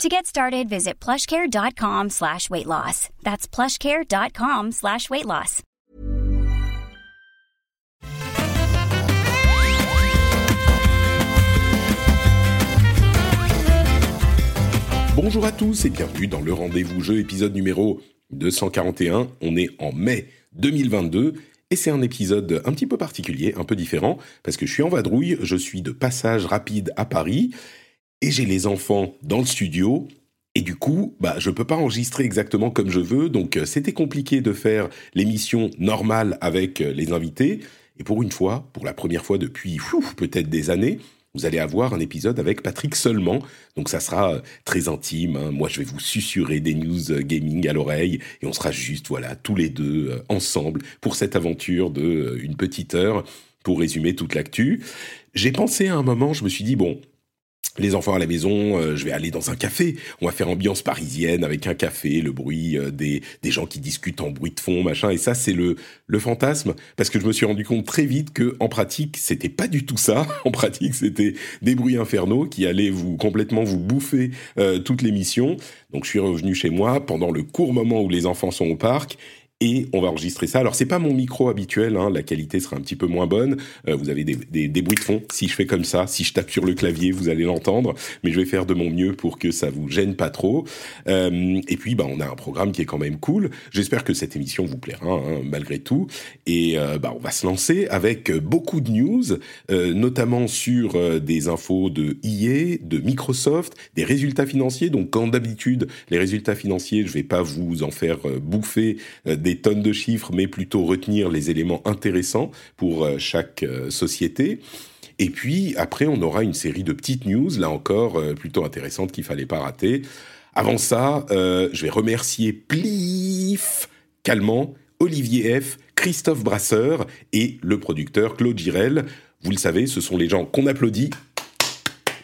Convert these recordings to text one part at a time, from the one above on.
To get started, visit plushcare.com slash weight loss. That's plushcare.com slash weight loss. Bonjour à tous et bienvenue dans le rendez-vous jeu épisode numéro 241. On est en mai 2022 et c'est un épisode un petit peu particulier, un peu différent, parce que je suis en vadrouille, je suis de passage rapide à Paris, et j'ai les enfants dans le studio, et du coup, bah, je peux pas enregistrer exactement comme je veux, donc euh, c'était compliqué de faire l'émission normale avec euh, les invités, et pour une fois, pour la première fois depuis peut-être des années, vous allez avoir un épisode avec Patrick seulement. Donc ça sera euh, très intime. hein. Moi, je vais vous susurrer des news gaming à l'oreille et on sera juste, voilà, tous les deux ensemble pour cette aventure de une petite heure pour résumer toute l'actu. J'ai pensé à un moment, je me suis dit, bon, les enfants à la maison, euh, je vais aller dans un café. On va faire ambiance parisienne avec un café, le bruit euh, des, des gens qui discutent en bruit de fond, machin. Et ça, c'est le, le fantasme. Parce que je me suis rendu compte très vite que, en pratique, c'était pas du tout ça. En pratique, c'était des bruits infernaux qui allaient vous complètement vous bouffer euh, toute l'émission. Donc, je suis revenu chez moi pendant le court moment où les enfants sont au parc et on va enregistrer ça. Alors c'est pas mon micro habituel, hein, la qualité sera un petit peu moins bonne. Euh, vous avez des, des, des, bruits de fond. Si je fais comme ça, si je tape sur le clavier, vous allez l'entendre. Mais je vais faire de mon mieux pour que ça vous gêne pas trop. Euh, et puis bah on a un programme qui est quand même cool. J'espère que cette émission vous plaira hein, malgré tout. Et euh, bah on va se lancer avec beaucoup de news, euh, notamment sur euh, des infos de EA, de Microsoft, des résultats financiers. Donc comme d'habitude, les résultats financiers, je vais pas vous en faire euh, bouffer des des tonnes de chiffres, mais plutôt retenir les éléments intéressants pour euh, chaque euh, société. Et puis après, on aura une série de petites news, là encore euh, plutôt intéressantes qu'il fallait pas rater. Avant ça, je vais remercier Plif, Calmant, Olivier F, Christophe Brasseur et le producteur Claude Girel. Vous le savez, ce sont les gens qu'on applaudit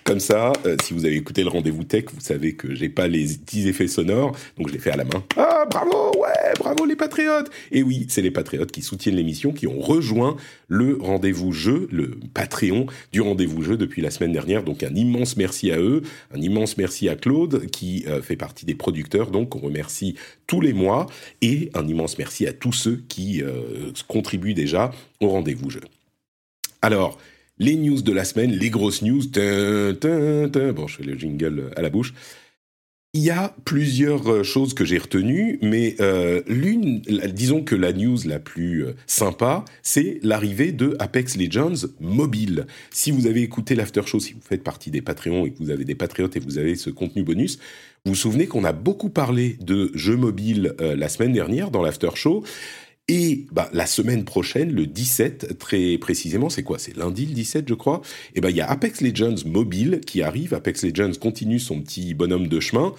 comme ça, euh, si vous avez écouté le rendez-vous tech, vous savez que j'ai pas les petits effets sonores, donc je les fais à la main. Ah, bravo, ouais, bravo les patriotes Et oui, c'est les patriotes qui soutiennent l'émission, qui ont rejoint le rendez-vous jeu, le Patreon du rendez-vous jeu depuis la semaine dernière. Donc un immense merci à eux, un immense merci à Claude qui euh, fait partie des producteurs, donc on remercie tous les mois, et un immense merci à tous ceux qui euh, contribuent déjà au rendez-vous jeu. Alors, les news de la semaine, les grosses news. Bon, je fais le jingle à la bouche. Il y a plusieurs choses que j'ai retenues, mais euh, l'une, disons que la news la plus euh, sympa, c'est l'arrivée de Apex Legends mobile. Si vous avez écouté l'after show, si vous faites partie des Patreons et que vous avez des patriotes et que vous avez ce contenu bonus, vous vous souvenez qu'on a beaucoup parlé de jeux mobiles euh, la semaine dernière dans l'after show. Et bah, la semaine prochaine, le 17, très précisément, c'est quoi? C'est lundi le 17, je crois. Et ben il y a Apex Legends mobile qui arrive. Apex Legends continue son petit bonhomme de chemin.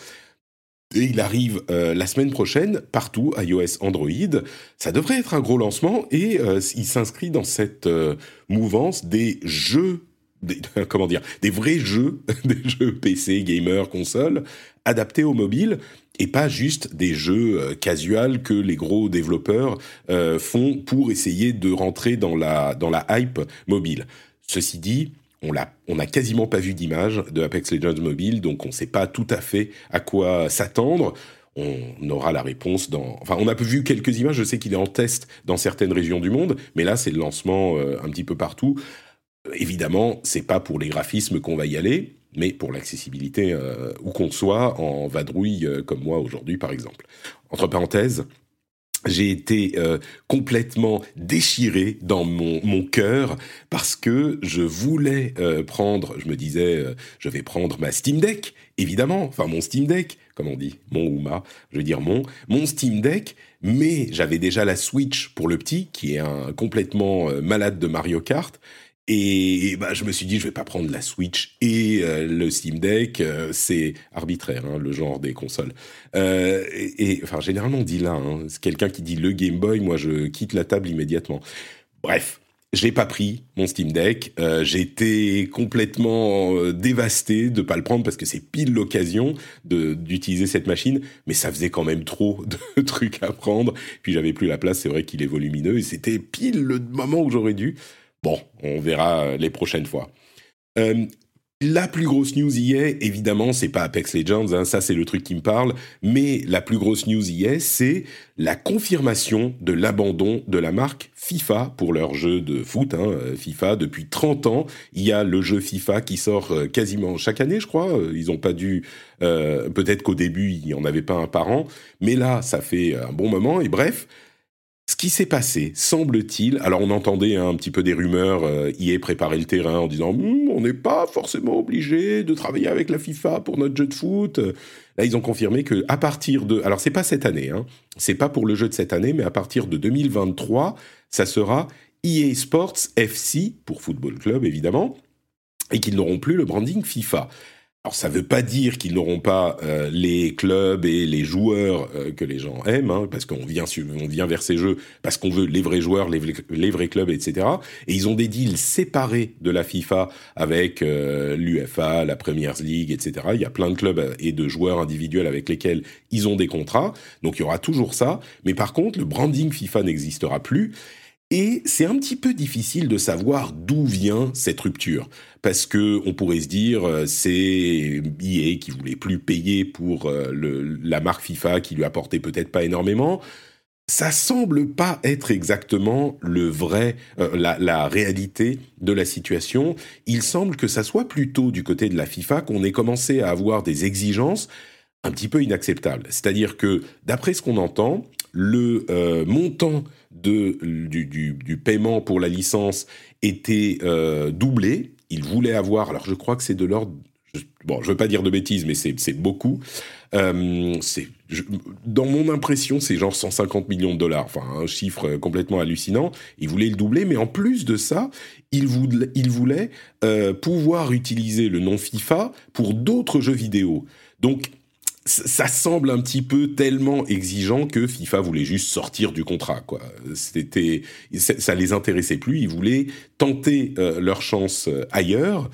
Et il arrive euh, la semaine prochaine partout, iOS, Android. Ça devrait être un gros lancement et euh, il s'inscrit dans cette euh, mouvance des jeux, des, comment dire, des vrais jeux, des jeux PC, gamer, console, adaptés au mobile et pas juste des jeux euh, casuals que les gros développeurs euh, font pour essayer de rentrer dans la, dans la hype mobile. Ceci dit, on n'a quasiment pas vu d'image de Apex Legends mobile, donc on ne sait pas tout à fait à quoi s'attendre. On aura la réponse dans. Enfin, on a vu quelques images. Je sais qu'il est en test dans certaines régions du monde, mais là, c'est le lancement euh, un petit peu partout. Évidemment, c'est pas pour les graphismes qu'on va y aller mais pour l'accessibilité euh, où qu'on soit en vadrouille euh, comme moi aujourd'hui par exemple. Entre parenthèses, j'ai été euh, complètement déchiré dans mon, cœur parce que je voulais prendre, je me disais, je vais prendre ma Steam Deck, évidemment, enfin mon Steam Deck, comme on dit, mon ou ma, je veux dire mon, mon Steam Deck, mais j'avais déjà la Switch pour le petit, qui est un complètement malade de Mario Kart, Et, bah, je me suis dit, je vais pas prendre la Switch et euh, le Steam Deck. Euh, c'est arbitraire, hein, le genre des consoles. Euh, et, enfin, généralement, on dit là. Hein, c'est quelqu'un qui dit le Game Boy. Moi, je quitte la table immédiatement. Bref, j'ai pas pris mon Steam Deck. Euh, J'étais complètement dévasté de pas le prendre parce que c'est pile l'occasion d'utiliser cette machine, mais ça faisait quand même trop de trucs à prendre. Puis j'avais plus la place. C'est vrai qu'il est volumineux et c'était pile le moment où j'aurais dû. Bon, on verra euh, les prochaines fois. Euh, la plus grosse news y est, évidemment, c'est pas Apex Legends, hein, ça c'est le truc qui me parle, mais la plus grosse news y est, c'est la confirmation de l'abandon de la marque FIFA pour leur jeu de foot. Hein, euh, FIFA, depuis 30 ans, il y a le jeu FIFA qui sort quasiment chaque année, je crois. Ils ont pas dû, peut-être qu'au début il n'y en avait pas un par an, mais là ça fait un bon moment. Et bref, ce qui s'est passé, semble-t-il, alors on entendait un petit peu des rumeurs, euh, y le terrain en disant hmm, on n'est pas forcément obligé de travailler avec la FIFA pour notre jeu de foot. Là, ils ont confirmé que à partir de, alors c'est pas cette année, hein, c'est pas pour le jeu de cette année, mais à partir de 2023, ça sera EA Sports FC pour Football Club évidemment, et qu'ils n'auront plus le branding FIFA. Alors ça ne veut pas dire qu'ils n'auront pas euh, les clubs et les joueurs euh, que les gens aiment, hein, parce qu'on vient, on vient vers ces jeux parce qu'on veut les vrais joueurs, les, les, vrais clubs, etc. Et ils ont des deals séparés de la FIFA avec euh, l'UFA, la Premier League, etc. Il y a plein de clubs et de joueurs individuels avec lesquels ils ont des contrats, donc il y aura toujours ça. Mais par contre, le branding FIFA n'existera plus. Et c'est un petit peu difficile de savoir d'où vient cette rupture, parce que on pourrait se dire euh, c'est EA qui voulait plus payer pour euh, la marque FIFA, qui lui apportait peut-être pas énormément. Ça semble pas être exactement le vrai, euh, la, réalité de la situation. Il semble que ça soit plutôt du côté de la FIFA qu'on ait commencé à avoir des exigences un petit peu inacceptables. C'est-à-dire que, d'après ce qu'on entend, le montant de, du, du, paiement pour la licence était euh, doublé. Il voulait avoir, alors je crois que c'est de l'ordre, bon, je veux pas dire de bêtises, mais c'est beaucoup. Euh, dans mon impression, c'est genre 150 millions de dollars, enfin un chiffre complètement hallucinant. Il voulait le doubler, mais en plus de ça, il voulait, il voulait euh, pouvoir utiliser le nom FIFA pour d'autres jeux vidéo. Donc ça semble un petit peu tellement exigeant que FIFA voulait juste sortir du contrat. Quoi. C'était, ça les intéressait plus. Ils voulaient tenter euh, leur chance euh, ailleurs.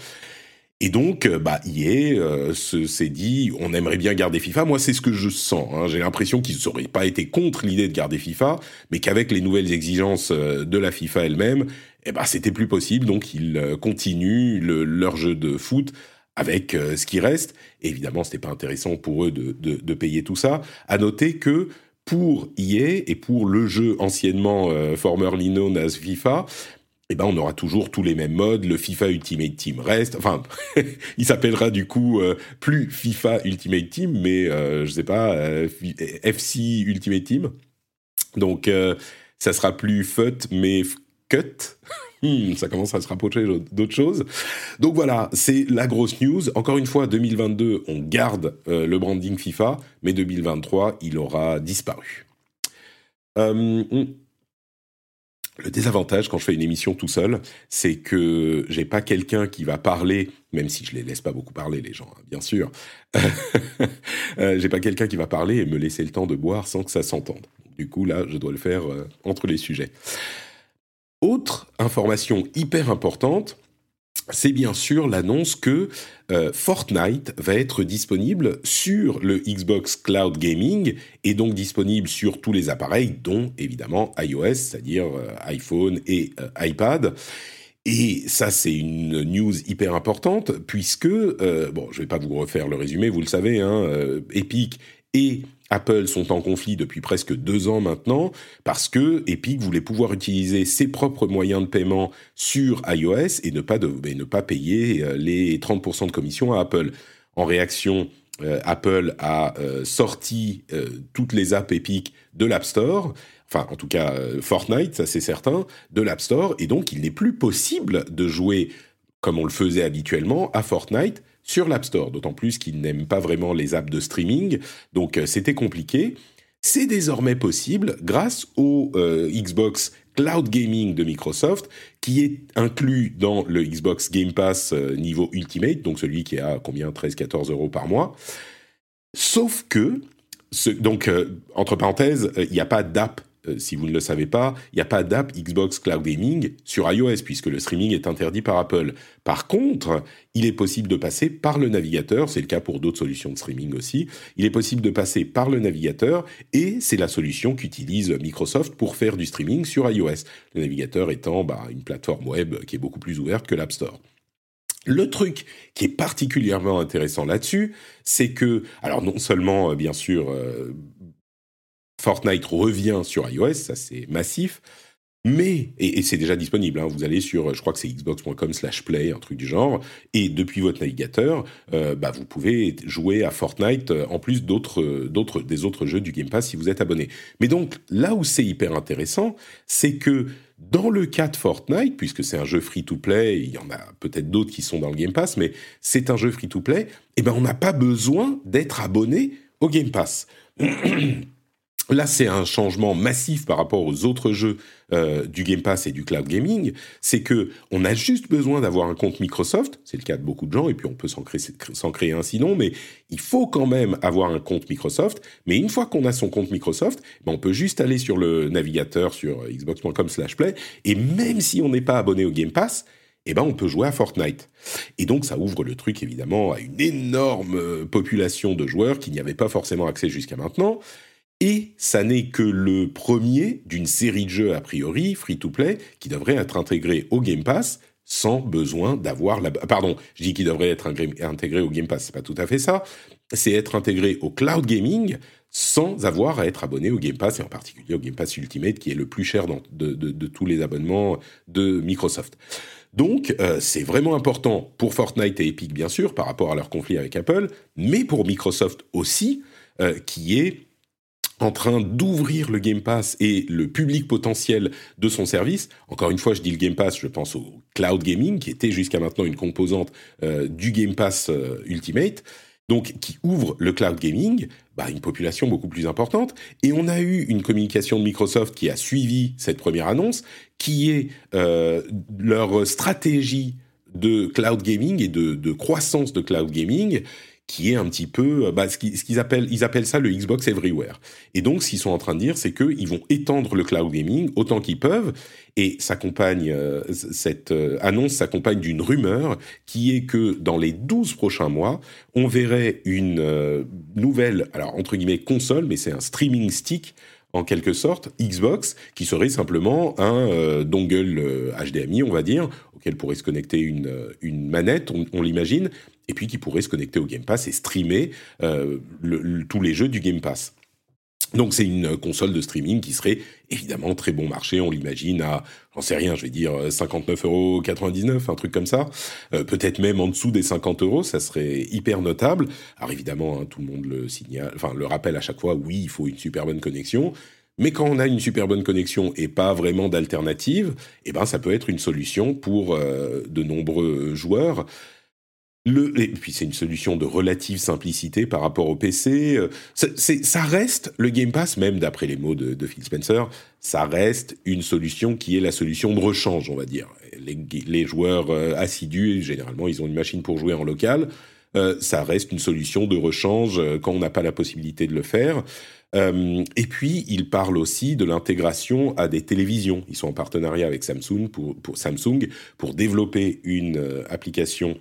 Et donc, euh, bah, EA s'est dit, on aimerait bien garder FIFA. Moi, c'est ce que je sens. Hein. J'ai l'impression qu'ils n'auraient pas été contre l'idée de garder FIFA, mais qu'avec les nouvelles exigences de la FIFA elle-même, eh ben, c'était plus possible. Donc, ils continuent leur jeu de foot avec euh, ce qui reste. évidemment, ce n'était pas intéressant pour eux de, de, de, payer tout ça. À noter que pour EA et pour le jeu anciennement euh, formerly known as FIFA, eh ben on aura toujours tous les mêmes modes. Le FIFA Ultimate Team reste. Enfin, il s'appellera du coup euh, plus FIFA Ultimate Team, mais euh, je sais pas FC Ultimate Team. Donc ça sera plus FUT, mais cut. Hmm, ça commence à se rapprocher d'autres choses. Donc voilà, c'est la grosse news. Encore une fois, 2022, on garde euh, le branding FIFA, mais 2023, il aura disparu. Euh, hmm. Le désavantage quand je fais une émission tout seul, c'est que j'ai pas quelqu'un qui va parler, même si je les laisse pas beaucoup parler les gens, hein, bien sûr. Euh, j'ai pas quelqu'un qui va parler et me laisser le temps de boire sans que ça s'entende. Du coup là, je dois le faire entre les sujets. Autre information hyper importante, c'est bien sûr l'annonce que euh, Fortnite va être disponible sur le Xbox Cloud Gaming et donc disponible sur tous les appareils, dont évidemment iOS, c'est-à-dire euh, iPhone et euh, iPad. Et ça, c'est une news hyper importante puisque, bon, je vais pas vous refaire le résumé, vous le savez, hein, Epic et Apple sont en conflit depuis presque deux ans maintenant parce que Epic voulait pouvoir utiliser ses propres moyens de paiement sur iOS et ne pas, ne pas payer euh, les 30% de commission à Apple. En réaction, euh, Apple a euh, sorti toutes les apps Epic de l'App Store, enfin en tout cas Fortnite, ça c'est certain, de l'App Store, et donc il n'est plus possible de jouer comme on le faisait habituellement à Fortnite sur l'App Store, d'autant plus qu'ils n'aiment pas vraiment les apps de streaming, donc euh, c'était compliqué. c'est désormais possible grâce au Xbox Cloud Gaming de Microsoft, qui est inclus dans le Xbox Game Pass niveau Ultimate, donc celui qui est à combien? 13-14 euros par mois. Sauf que, donc, entre parenthèses, il n'y a pas d'app euh, si vous ne le savez pas, il n'y a pas d'app Xbox Cloud Gaming sur iOS puisque le streaming est interdit par Apple. Par contre, il est possible de passer par le navigateur, c'est le cas pour d'autres solutions de streaming aussi, il est possible de passer par le navigateur et c'est la solution qu'utilise Microsoft pour faire du streaming sur iOS. Le navigateur étant bah, une plateforme web qui est beaucoup plus ouverte que l'App Store. Le truc qui est particulièrement intéressant là-dessus, c'est que, alors non seulement, euh, bien sûr, euh, Fortnite revient sur iOS, ça c'est massif. Mais, et, c'est déjà disponible, hein, vous allez sur, je crois que c'est xbox.com slash play, un truc du genre, et depuis votre navigateur, euh, bah, vous pouvez jouer à Fortnite euh, en plus d'autres, d'autres, des autres jeux du Game Pass si vous êtes abonné. Mais donc, là où c'est hyper intéressant, c'est que dans le cas de Fortnite, puisque c'est un jeu free-to-play, il y en a peut-être d'autres qui sont dans le Game Pass, mais c'est un jeu free-to-play, et eh ben on n'a pas besoin d'être abonné au Game Pass. Là, c'est un changement massif par rapport aux autres jeux euh, du Game Pass et du cloud gaming. C'est que on a juste besoin d'avoir un compte Microsoft. C'est le cas de beaucoup de gens, et puis on peut s'en créer, créer, un sinon, mais il faut quand même avoir un compte Microsoft. Mais une fois qu'on a son compte Microsoft, ben on peut juste aller sur le navigateur sur xbox.com/play, et même si on n'est pas abonné au Game Pass, eh ben on peut jouer à Fortnite. Et donc ça ouvre le truc évidemment à une énorme euh, population de joueurs qui n'y avaient pas forcément accès jusqu'à maintenant. Et ça n'est que le premier d'une série de jeux a priori free-to-play qui devrait être intégré au Game Pass sans besoin d'avoir la... Pardon, je dis qu'il devrait être intégré au Game Pass, c'est pas tout à fait ça. C'est être intégré au cloud gaming sans avoir à être abonné au Game Pass, et en particulier au Game Pass Ultimate, qui est le plus cher de, tous les abonnements de Microsoft. Donc, euh, c'est vraiment important pour Fortnite et Epic, bien sûr, par rapport à leur conflit avec Apple, mais pour Microsoft aussi, euh, qui est en train d'ouvrir le Game Pass et le public potentiel de son service. Encore une fois, je dis le Game Pass, je pense au cloud gaming, qui était jusqu'à maintenant une composante euh, du Game Pass euh, Ultimate, donc qui ouvre le cloud gaming, bah, une population beaucoup plus importante. Et on a eu une communication de Microsoft qui a suivi cette première annonce, qui est euh, leur stratégie de cloud gaming et de, de croissance de cloud gaming qui est un petit peu euh, bah, ce qu'ils appellent ils appellent ça le Xbox Everywhere. Et donc ce qu'ils sont en train de dire c'est qu'ils vont étendre le cloud gaming autant qu'ils peuvent et s'accompagne euh, cette euh, annonce s'accompagne d'une rumeur qui est que dans les 12 prochains mois, on verrait une nouvelle alors entre guillemets console mais c'est un streaming stick en quelque sorte, Xbox, qui serait simplement un dongle HDMI, on va dire, auquel pourrait se connecter une, une manette, on l'imagine, et puis qui pourrait se connecter au Game Pass et streamer euh, tous les jeux du Game Pass. Donc c'est une console de streaming qui serait évidemment très bon marché, on l'imagine à, j'en sais rien, je vais dire 59,99 euros, un truc comme ça, euh, peut-être même en dessous des 50 euros, ça serait hyper notable. Alors évidemment, hein, tout le monde le signale, enfin le rappelle à chaque fois, oui, il faut une super bonne connexion. Mais quand on a une super bonne connexion et pas vraiment d'alternative, eh ben ça peut être une solution pour euh, de nombreux joueurs. Le, et puis c'est une solution de relative simplicité par rapport au PC. Euh, ça reste le Game Pass, même d'après les mots de, Phil Spencer, ça reste une solution qui est la solution de rechange, on va dire. Les, joueurs euh, assidus, généralement, ils ont une machine pour jouer en local. Euh, ça reste une solution de rechange quand on n'a pas la possibilité de le faire. et puis, il parle aussi de l'intégration à des télévisions. Ils sont en partenariat avec Samsung pour, pour Samsung pour développer une application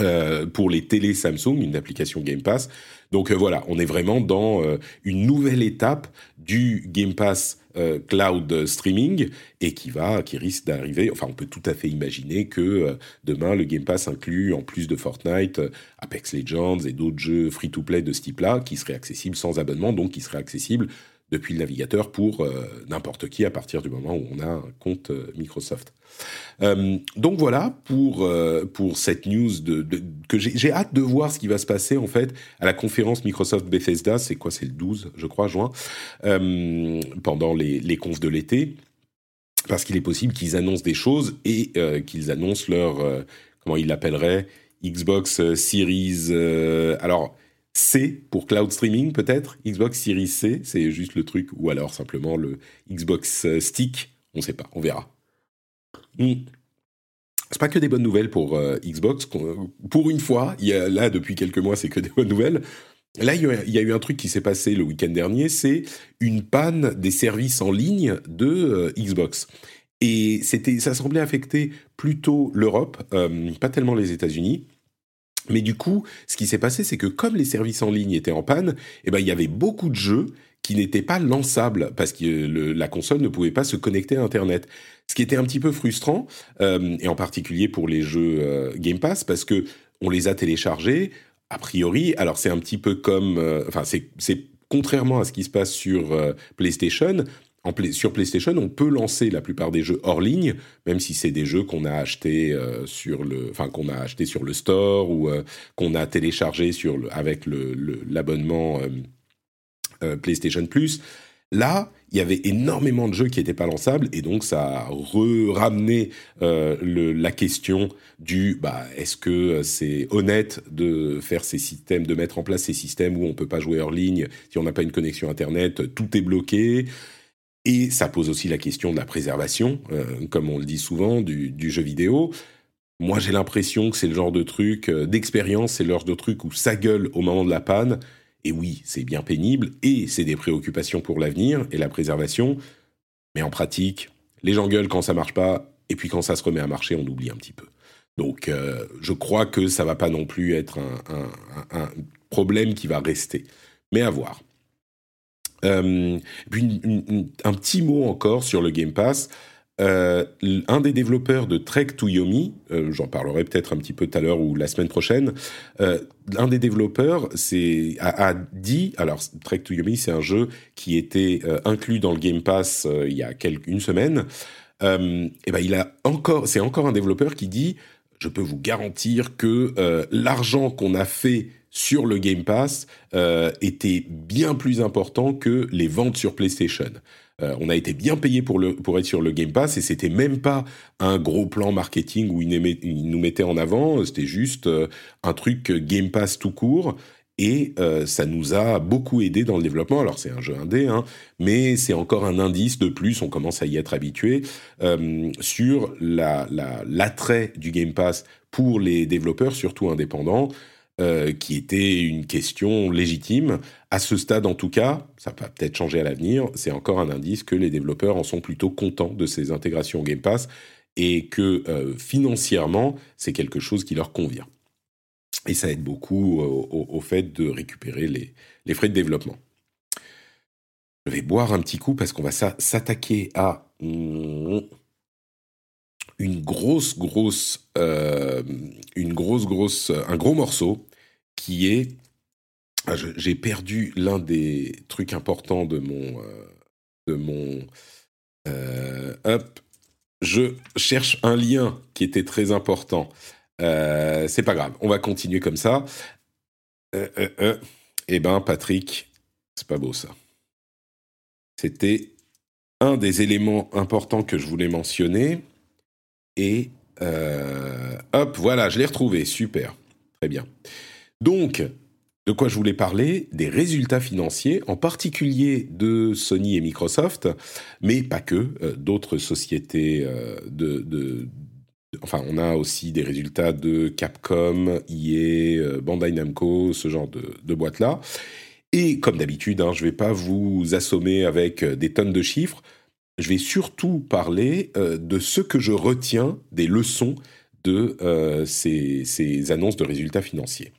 euh, pour les télé Samsung, une application Game Pass. Donc euh, voilà, on est vraiment dans euh, une nouvelle étape du Game Pass cloud streaming et qui va, qui risque d'arriver. Enfin, on peut tout à fait imaginer que demain le Game Pass inclut en plus de Fortnite, Apex Legends et d'autres jeux free-to-play de ce type-là qui seraient accessibles sans abonnement, donc qui seraient accessibles depuis le navigateur pour euh, n'importe qui à partir du moment où on a un compte euh, Microsoft. Euh, donc voilà pour pour cette news de, que j'ai hâte de voir ce qui va se passer en fait à la conférence Microsoft Bethesda, c'est quoi, c'est le 12, je crois, juin, pendant les les confs de l'été, parce qu'il est possible qu'ils annoncent des choses et qu'ils annoncent leur comment ils l'appelleraient Xbox Series. alors C pour cloud streaming peut-être, Xbox Series C, c'est juste le truc, ou alors simplement le Xbox Stick, on ne sait pas, on verra. Hmm. C'est pas que des bonnes nouvelles pour Xbox. Pour une fois, y a, là depuis quelques mois, c'est que des bonnes nouvelles. Là, il y a eu un truc qui s'est passé le week-end dernier, c'est une panne des services en ligne de euh, Xbox. Et c'était, ça semblait affecter plutôt l'Europe, euh, pas tellement les États-Unis. Mais du coup, ce qui s'est passé, c'est que comme les services en ligne étaient en panne, eh ben, il y avait beaucoup de jeux qui n'étaient pas lançables parce que la console ne pouvait pas se connecter à Internet. Ce qui était un petit peu frustrant, euh, et en particulier pour les jeux Game Pass, parce que on les a téléchargés, a priori, alors c'est un petit peu comme, euh, enfin c'est contrairement à ce qui se passe sur euh, PlayStation. Sur PlayStation, on peut lancer la plupart des jeux hors ligne, même si c'est des jeux qu'on a achetés euh, sur le, enfin qu'on a acheté sur le store ou qu'on a téléchargé sur avec l'abonnement le, PlayStation Plus. Là, il y avait énormément de jeux qui n'étaient pas lançables et donc ça a ramené euh, la question du bah, est-ce que c'est honnête de faire ces systèmes, de mettre en place ces systèmes où on peut pas jouer hors ligne si on n'a pas une connexion internet, tout est bloqué. Et ça pose aussi la question de la préservation, euh, comme on le dit souvent, du, jeu vidéo. Moi, j'ai l'impression que c'est le genre de truc, euh, d'expérience, c'est le genre de truc où ça gueule au moment de la panne et oui, c'est bien pénible, et c'est des préoccupations pour l'avenir et la préservation, mais en pratique, les gens gueulent quand ça marche pas, et puis quand ça se remet à marcher, on oublie un petit peu. Donc, euh, je crois que ça va pas non plus être un, problème qui va rester, mais à voir. Euh, puis un petit mot encore sur le Game Pass. Euh, un des développeurs de Trek to Yomi, euh, j'en parlerai peut-être un petit peu tout à l'heure ou la semaine prochaine, un des développeurs c'est, a, dit, alors Trek to Yomi c'est un jeu qui était inclus dans le Game Pass il y a une semaine, et ben il a encore, c'est encore un développeur qui dit, je peux vous garantir que l'argent qu'on a fait sur le Game Pass était bien plus important que les ventes sur PlayStation. Euh, on a été bien payé pour, pour être sur le Game Pass et c'était même pas un gros plan marketing où ils, nous mettaient en avant, c'était juste euh, un truc Game Pass tout court. Et euh, ça nous a beaucoup aidé dans le développement. Alors c'est un jeu indé, hein, mais c'est encore un indice de plus, on commence à y être habitué, sur l'attrait la, du Game Pass pour les développeurs, surtout indépendants. Euh, qui était une question légitime. À ce stade, en tout cas, ça va peut-être changer à l'avenir, c'est encore un indice que les développeurs en sont plutôt contents de ces intégrations Game Pass et que euh, financièrement, c'est quelque chose qui leur convient. Et ça aide beaucoup au, fait de récupérer les, les, frais de développement. Je vais boire un petit coup parce qu'on va s'attaquer à une grosse, grosse, euh, une grosse, grosse, un gros morceau qui est, ah, j'ai perdu l'un des trucs importants de mon, euh, de mon, euh, hop, je cherche un lien qui était très important. c'est pas grave, on va continuer comme ça. eh ben, Patrick, c'est pas beau ça. C'était un des éléments importants que je voulais mentionner. Et euh, hop, voilà, je l'ai retrouvé. Super. Très bien. Donc, de quoi je voulais parler? Des résultats financiers, en particulier de Sony et Microsoft, mais pas que, euh, d'autres sociétés euh, Enfin, on a aussi des résultats de Capcom, EA, Bandai Namco, ce genre de, de boîtes-là. Et comme d'habitude, hein, je ne vais pas vous assommer avec des tonnes de chiffres je vais surtout parler euh, de ce que je retiens des leçons de euh, ces, annonces de résultats financiers.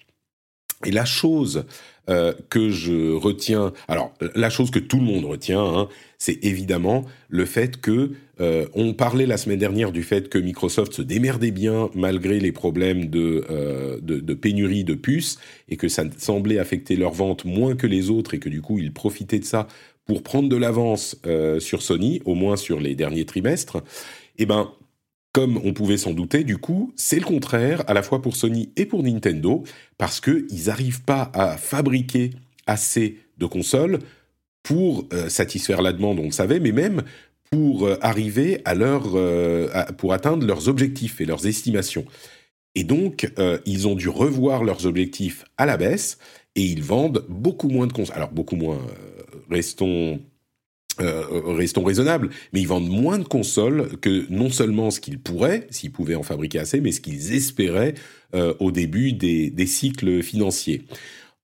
Et la chose euh, que je retiens, alors la chose que tout le monde retient, hein, c'est évidemment le fait que on parlait la semaine dernière du fait que Microsoft se démerdait bien malgré les problèmes de, de, de, pénurie de puces et que ça semblait affecter leurs ventes moins que les autres et que du coup ils profitaient de ça pour prendre de l'avance euh, sur Sony, au moins sur les derniers trimestres, eh ben, comme on pouvait s'en douter, du coup, c'est le contraire, à la fois pour Sony et pour Nintendo, parce qu'ils n'arrivent pas à fabriquer assez de consoles pour euh, satisfaire la demande, on le savait, mais même pour euh, arriver à leur, pour atteindre leurs objectifs et leurs estimations. Et donc, ils ont dû revoir leurs objectifs à la baisse, et ils vendent beaucoup moins de consoles. Alors beaucoup moins, restons restons raisonnables, mais ils vendent moins de consoles que non seulement ce qu'ils pourraient, s'ils pouvaient en fabriquer assez, mais ce qu'ils espéraient au début des, des, cycles financiers.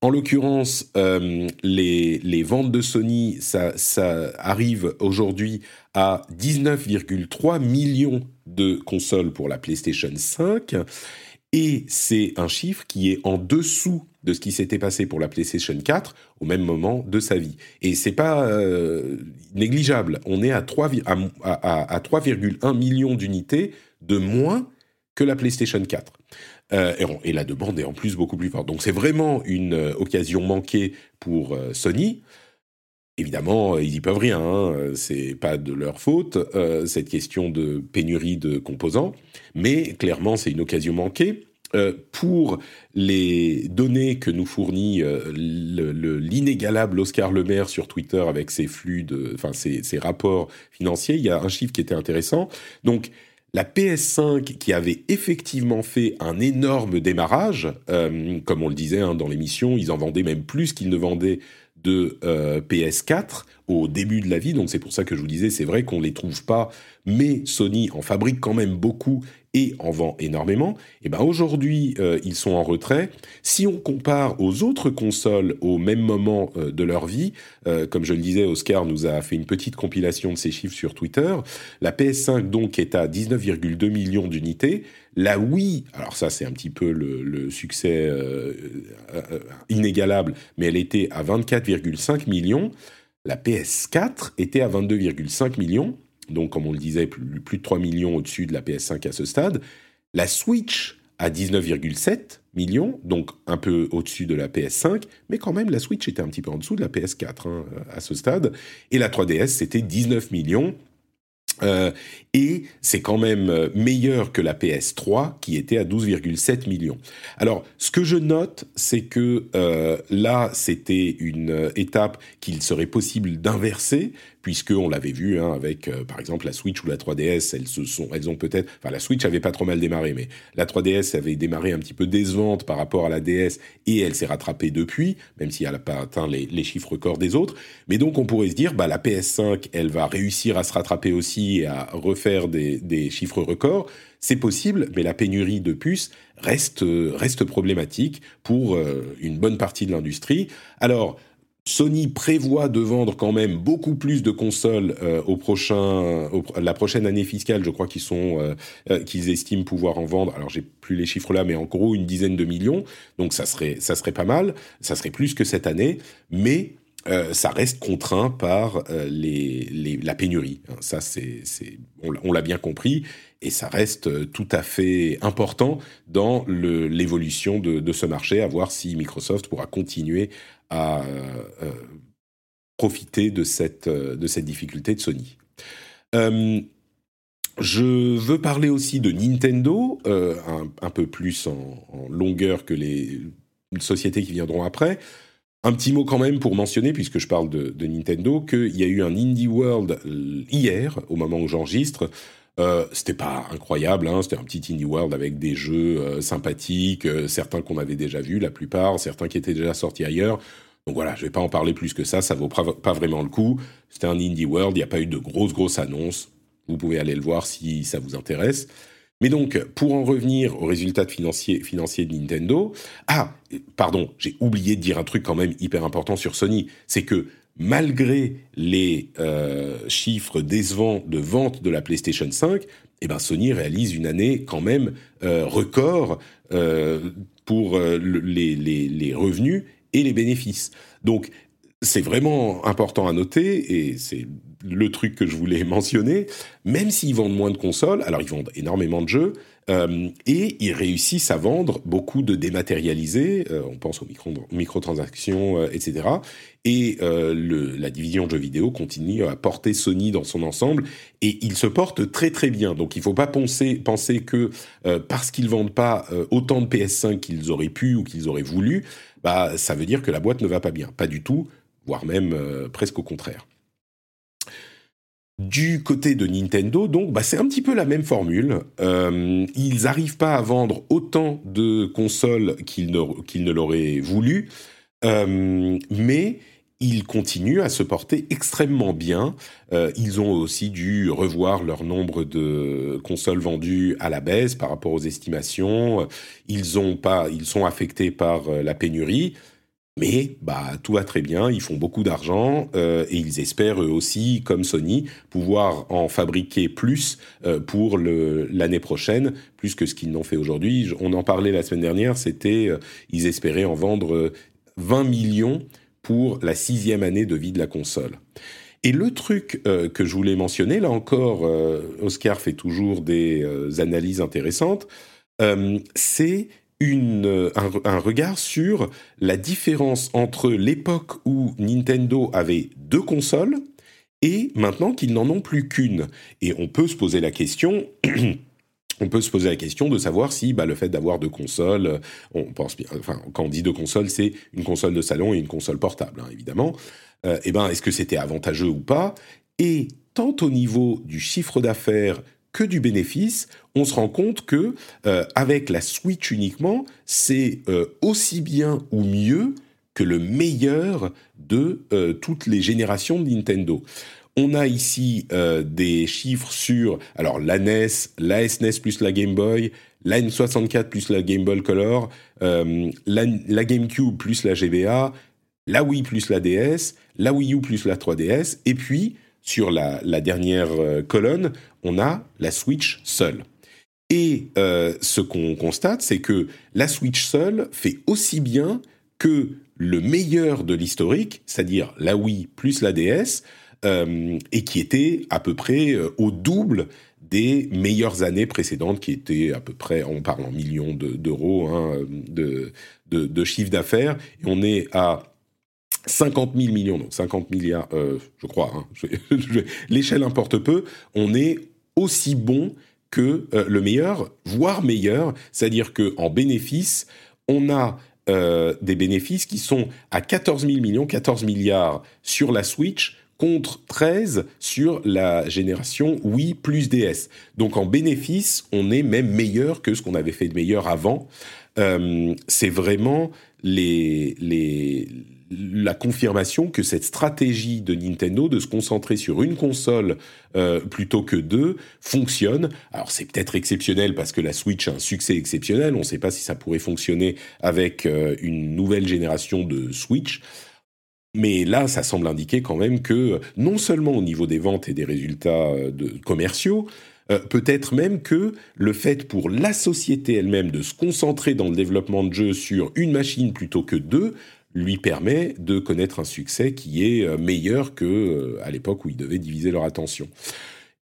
En l'occurrence, euh, les, ventes de Sony, ça, arrive aujourd'hui à 19,3 millions de consoles pour la PlayStation 5. Et c'est un chiffre qui est en dessous de ce qui s'était passé pour la PlayStation 4 au même moment de sa vie. Et c'est pas euh, négligeable. On est à 3,1 millions d'unités de moins que la PlayStation 4. Euh, et, la demande est en plus beaucoup plus forte. Donc c'est vraiment une euh, occasion manquée pour Sony. Évidemment, ils n'y peuvent rien, hein, c'est pas de leur faute, cette question de pénurie de composants, mais clairement c'est une occasion manquée. Pour les données que nous fournit l'inégalable Oscar Lemaire sur Twitter avec ses flux de, enfin ses, rapports financiers, il y a un chiffre qui était intéressant. Donc la PS5 qui avait effectivement fait un énorme démarrage, euh, comme on le disait hein, dans l'émission, ils en vendaient même plus qu'ils ne vendaient de euh, PS4 au début de la vie. Donc c'est pour ça que je vous disais, c'est vrai qu'on les trouve pas, mais Sony en fabrique quand même beaucoup et en vend énormément. Et ben aujourd'hui, euh, ils sont en retrait. Si on compare aux autres consoles au même moment euh, de leur vie, comme je le disais, Oscar nous a fait une petite compilation de ces chiffres sur Twitter. La PS5 donc est à 19,2 millions d'unités. La Wii, alors ça c'est un petit peu le, succès inégalable, mais elle était à 24,5 millions. La PS4 était à 22,5 millions, donc comme on le disait, plus, de 3 millions au-dessus de la PS5 à ce stade. La Switch à 19,7 millions, donc un peu au-dessus de la PS5, mais quand même la Switch était un petit peu en dessous de la PS4 hein, à ce stade. Et la 3DS, c'était 19 millions, euh, et c'est quand même euh, meilleur que la PS3 qui était à 12,7 millions. Alors, ce que je note, c'est que euh, là, c'était une étape qu'il serait possible d'inverser, puisque on l'avait vu hein, avec, par exemple, la Switch ou la 3DS, elles se sont, elles ont peut-être, enfin, la Switch avait pas trop mal démarré, mais la 3DS avait démarré un petit peu décevante par rapport à la DS et elle s'est rattrapée depuis, même si elle n'a pas atteint les, chiffres records des autres. Mais donc, on pourrait se dire, bah, la PS5, elle va réussir à se rattraper aussi et à refaire faire des, chiffres records, c'est possible, mais la pénurie de puces reste, reste problématique pour euh, une bonne partie de l'industrie. Alors, Sony prévoit de vendre quand même beaucoup plus de consoles euh, au prochain, la prochaine année fiscale. Je crois qu'ils sont, euh, qu'ils estiment pouvoir en vendre. Alors j'ai plus les chiffres là, mais en gros une dizaine de millions. Donc ça serait, ça serait pas mal. Ça serait plus que cette année, mais euh, ça reste contraint par euh, les, la pénurie. Hein. Ça, c'est, on, l'a bien compris, et ça reste euh, tout à fait important dans l'évolution de, ce marché, à voir si Microsoft pourra continuer à profiter de cette, de cette difficulté de Sony. je veux parler aussi de Nintendo, un, peu plus en, longueur que les sociétés qui viendront après. Un petit mot quand même pour mentionner, puisque je parle de, Nintendo, qu'il y a eu un Indie World euh, hier, au moment où j'enregistre. Euh, c'était pas incroyable, hein, c'était un petit Indie World avec des jeux euh, sympathiques, euh, certains qu'on avait déjà vus, la plupart, certains qui étaient déjà sortis ailleurs. Donc voilà, je vais pas en parler plus que ça, ça vaut pas vraiment le coup. C'était un Indie World, il n'y a pas eu de grosses grosses annonces. Vous pouvez aller le voir si ça vous intéresse. Mais donc, pour en revenir aux résultats financiers, financiers de Nintendo, ah, pardon, j'ai oublié de dire un truc quand même hyper important sur Sony, c'est que malgré les euh, chiffres décevants de vente de la PlayStation 5, eh ben Sony réalise une année quand même euh, record euh, pour les, les, revenus et les bénéfices. Donc c'est vraiment important à noter, et c'est le truc que je voulais mentionner, même s'ils vendent moins de consoles, alors ils vendent énormément de jeux, euh, et ils réussissent à vendre beaucoup de dématérialisés, euh, on pense aux micro, microtransactions, euh, etc. Et le, la division jeux vidéo continue à porter Sony dans son ensemble, et ils se portent très très bien. Donc il ne faut pas penser, penser que parce qu'ils vendent pas autant de PS5 qu'ils auraient pu ou qu'ils auraient voulu, bah, ça veut dire que la boîte ne va pas bien. Pas du tout, voire même presque au contraire. Du côté de Nintendo, donc, bah, c'est un petit peu la même formule. Euh, ils n'arrivent pas à vendre autant de consoles qu'ils ne, l'auraient voulu. mais ils continuent à se porter extrêmement bien. Euh, ils ont aussi dû revoir leur nombre de consoles vendues à la baisse par rapport aux estimations. Ils, ont pas, ils sont affectés par euh, la pénurie. Mais bah, tout va très bien, ils font beaucoup d'argent euh, et ils espèrent eux aussi, comme Sony, pouvoir en fabriquer plus pour l'année prochaine, plus que ce qu'ils n'ont fait aujourd'hui. On en parlait la semaine dernière, c'était ils espéraient en vendre 20 millions pour la sixième année de vie de la console. Et le truc euh, que je voulais mentionner, là encore, euh, Oscar fait toujours des euh, analyses intéressantes, c'est une, un, regard sur la différence entre l'époque où Nintendo avait deux consoles et maintenant qu'ils n'en ont plus qu'une. Et on peut se poser la question on peut se poser la question de savoir si bah, le fait d'avoir deux consoles, euh, on pense bien, enfin quand on dit deux consoles, c'est une console de salon et une console portable, hein, évidemment. Euh, eh ben, est-ce que c'était avantageux ou pas? Et tant au niveau du chiffre d'affaires que du bénéfice, on se rend compte que euh, avec la Switch uniquement, c'est aussi bien ou mieux que le meilleur de toutes les générations de Nintendo. On a ici euh, des chiffres sur alors la NES, la SNES plus la Game Boy, la N64 plus la Game Boy Color, euh, la, GameCube plus la GBA, la Wii plus la DS, la Wii U plus la 3DS, et puis sur la, dernière euh, colonne, on a la Switch seule. Et ce qu'on constate, c'est que la Switch seule fait aussi bien que le meilleur de l'historique, c'est-à-dire la Wii plus la DS, euh, et qui était à peu près euh, au double des meilleures années précédentes, qui étaient à peu près, on parle en millions d'euros hein, de, de, chiffre d'affaires, et on est à 50 000 millions, donc 50 milliards, euh, je crois, hein, l'échelle importe peu, on est aussi bon que le meilleur, voire meilleur, c'est-à-dire qu'en bénéfice, on a des bénéfices qui sont à 14 000 millions, 14 milliards sur la Switch, contre 13 sur la génération Wii plus DS. Donc en bénéfice, on est même meilleur que ce qu'on avait fait de meilleur avant. Euh, c'est vraiment les, les, la confirmation que cette stratégie de Nintendo de se concentrer sur une console euh, plutôt que deux fonctionne. Alors c'est peut-être exceptionnel parce que la Switch a un succès exceptionnel. On ne sait pas si ça pourrait fonctionner avec euh, une nouvelle génération de Switch. Mais là, ça semble indiquer quand même que non seulement au niveau des ventes et des résultats euh, commerciaux, peut-être même que le fait pour la société elle-même de se concentrer dans le développement de jeux sur une machine plutôt que deux lui permet de connaître un succès qui est euh, meilleur que à l'époque où ils devaient diviser leur attention.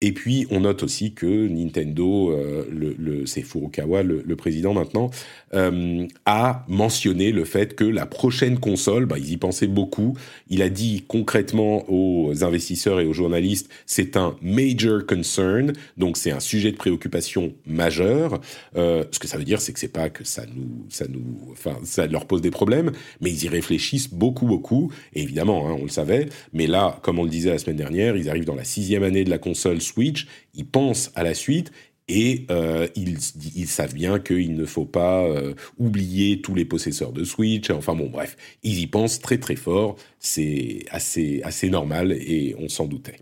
Et puis, on note aussi que Nintendo, euh, c'est Furukawa, le, le, président maintenant, euh, a mentionné le fait que la prochaine console, bah, ils y pensaient beaucoup. Il a dit concrètement aux investisseurs et aux journalistes, c'est un major concern, donc c'est un sujet de préoccupation majeur. Euh, ce que ça veut dire, c'est que c'est pas que ça nous, ça nous, enfin, ça leur pose des problèmes, mais ils y réfléchissent beaucoup, beaucoup. Et évidemment, hein, on le savait. Mais là, comme on le disait la semaine dernière, ils arrivent dans la sixième année de la console Switch, ils pensent à la suite et euh, ils, savent bien qu'il ne faut pas euh, oublier tous les possesseurs de Switch. Enfin bon, bref, ils y pensent très très fort. C'est assez, assez normal et on s'en doutait.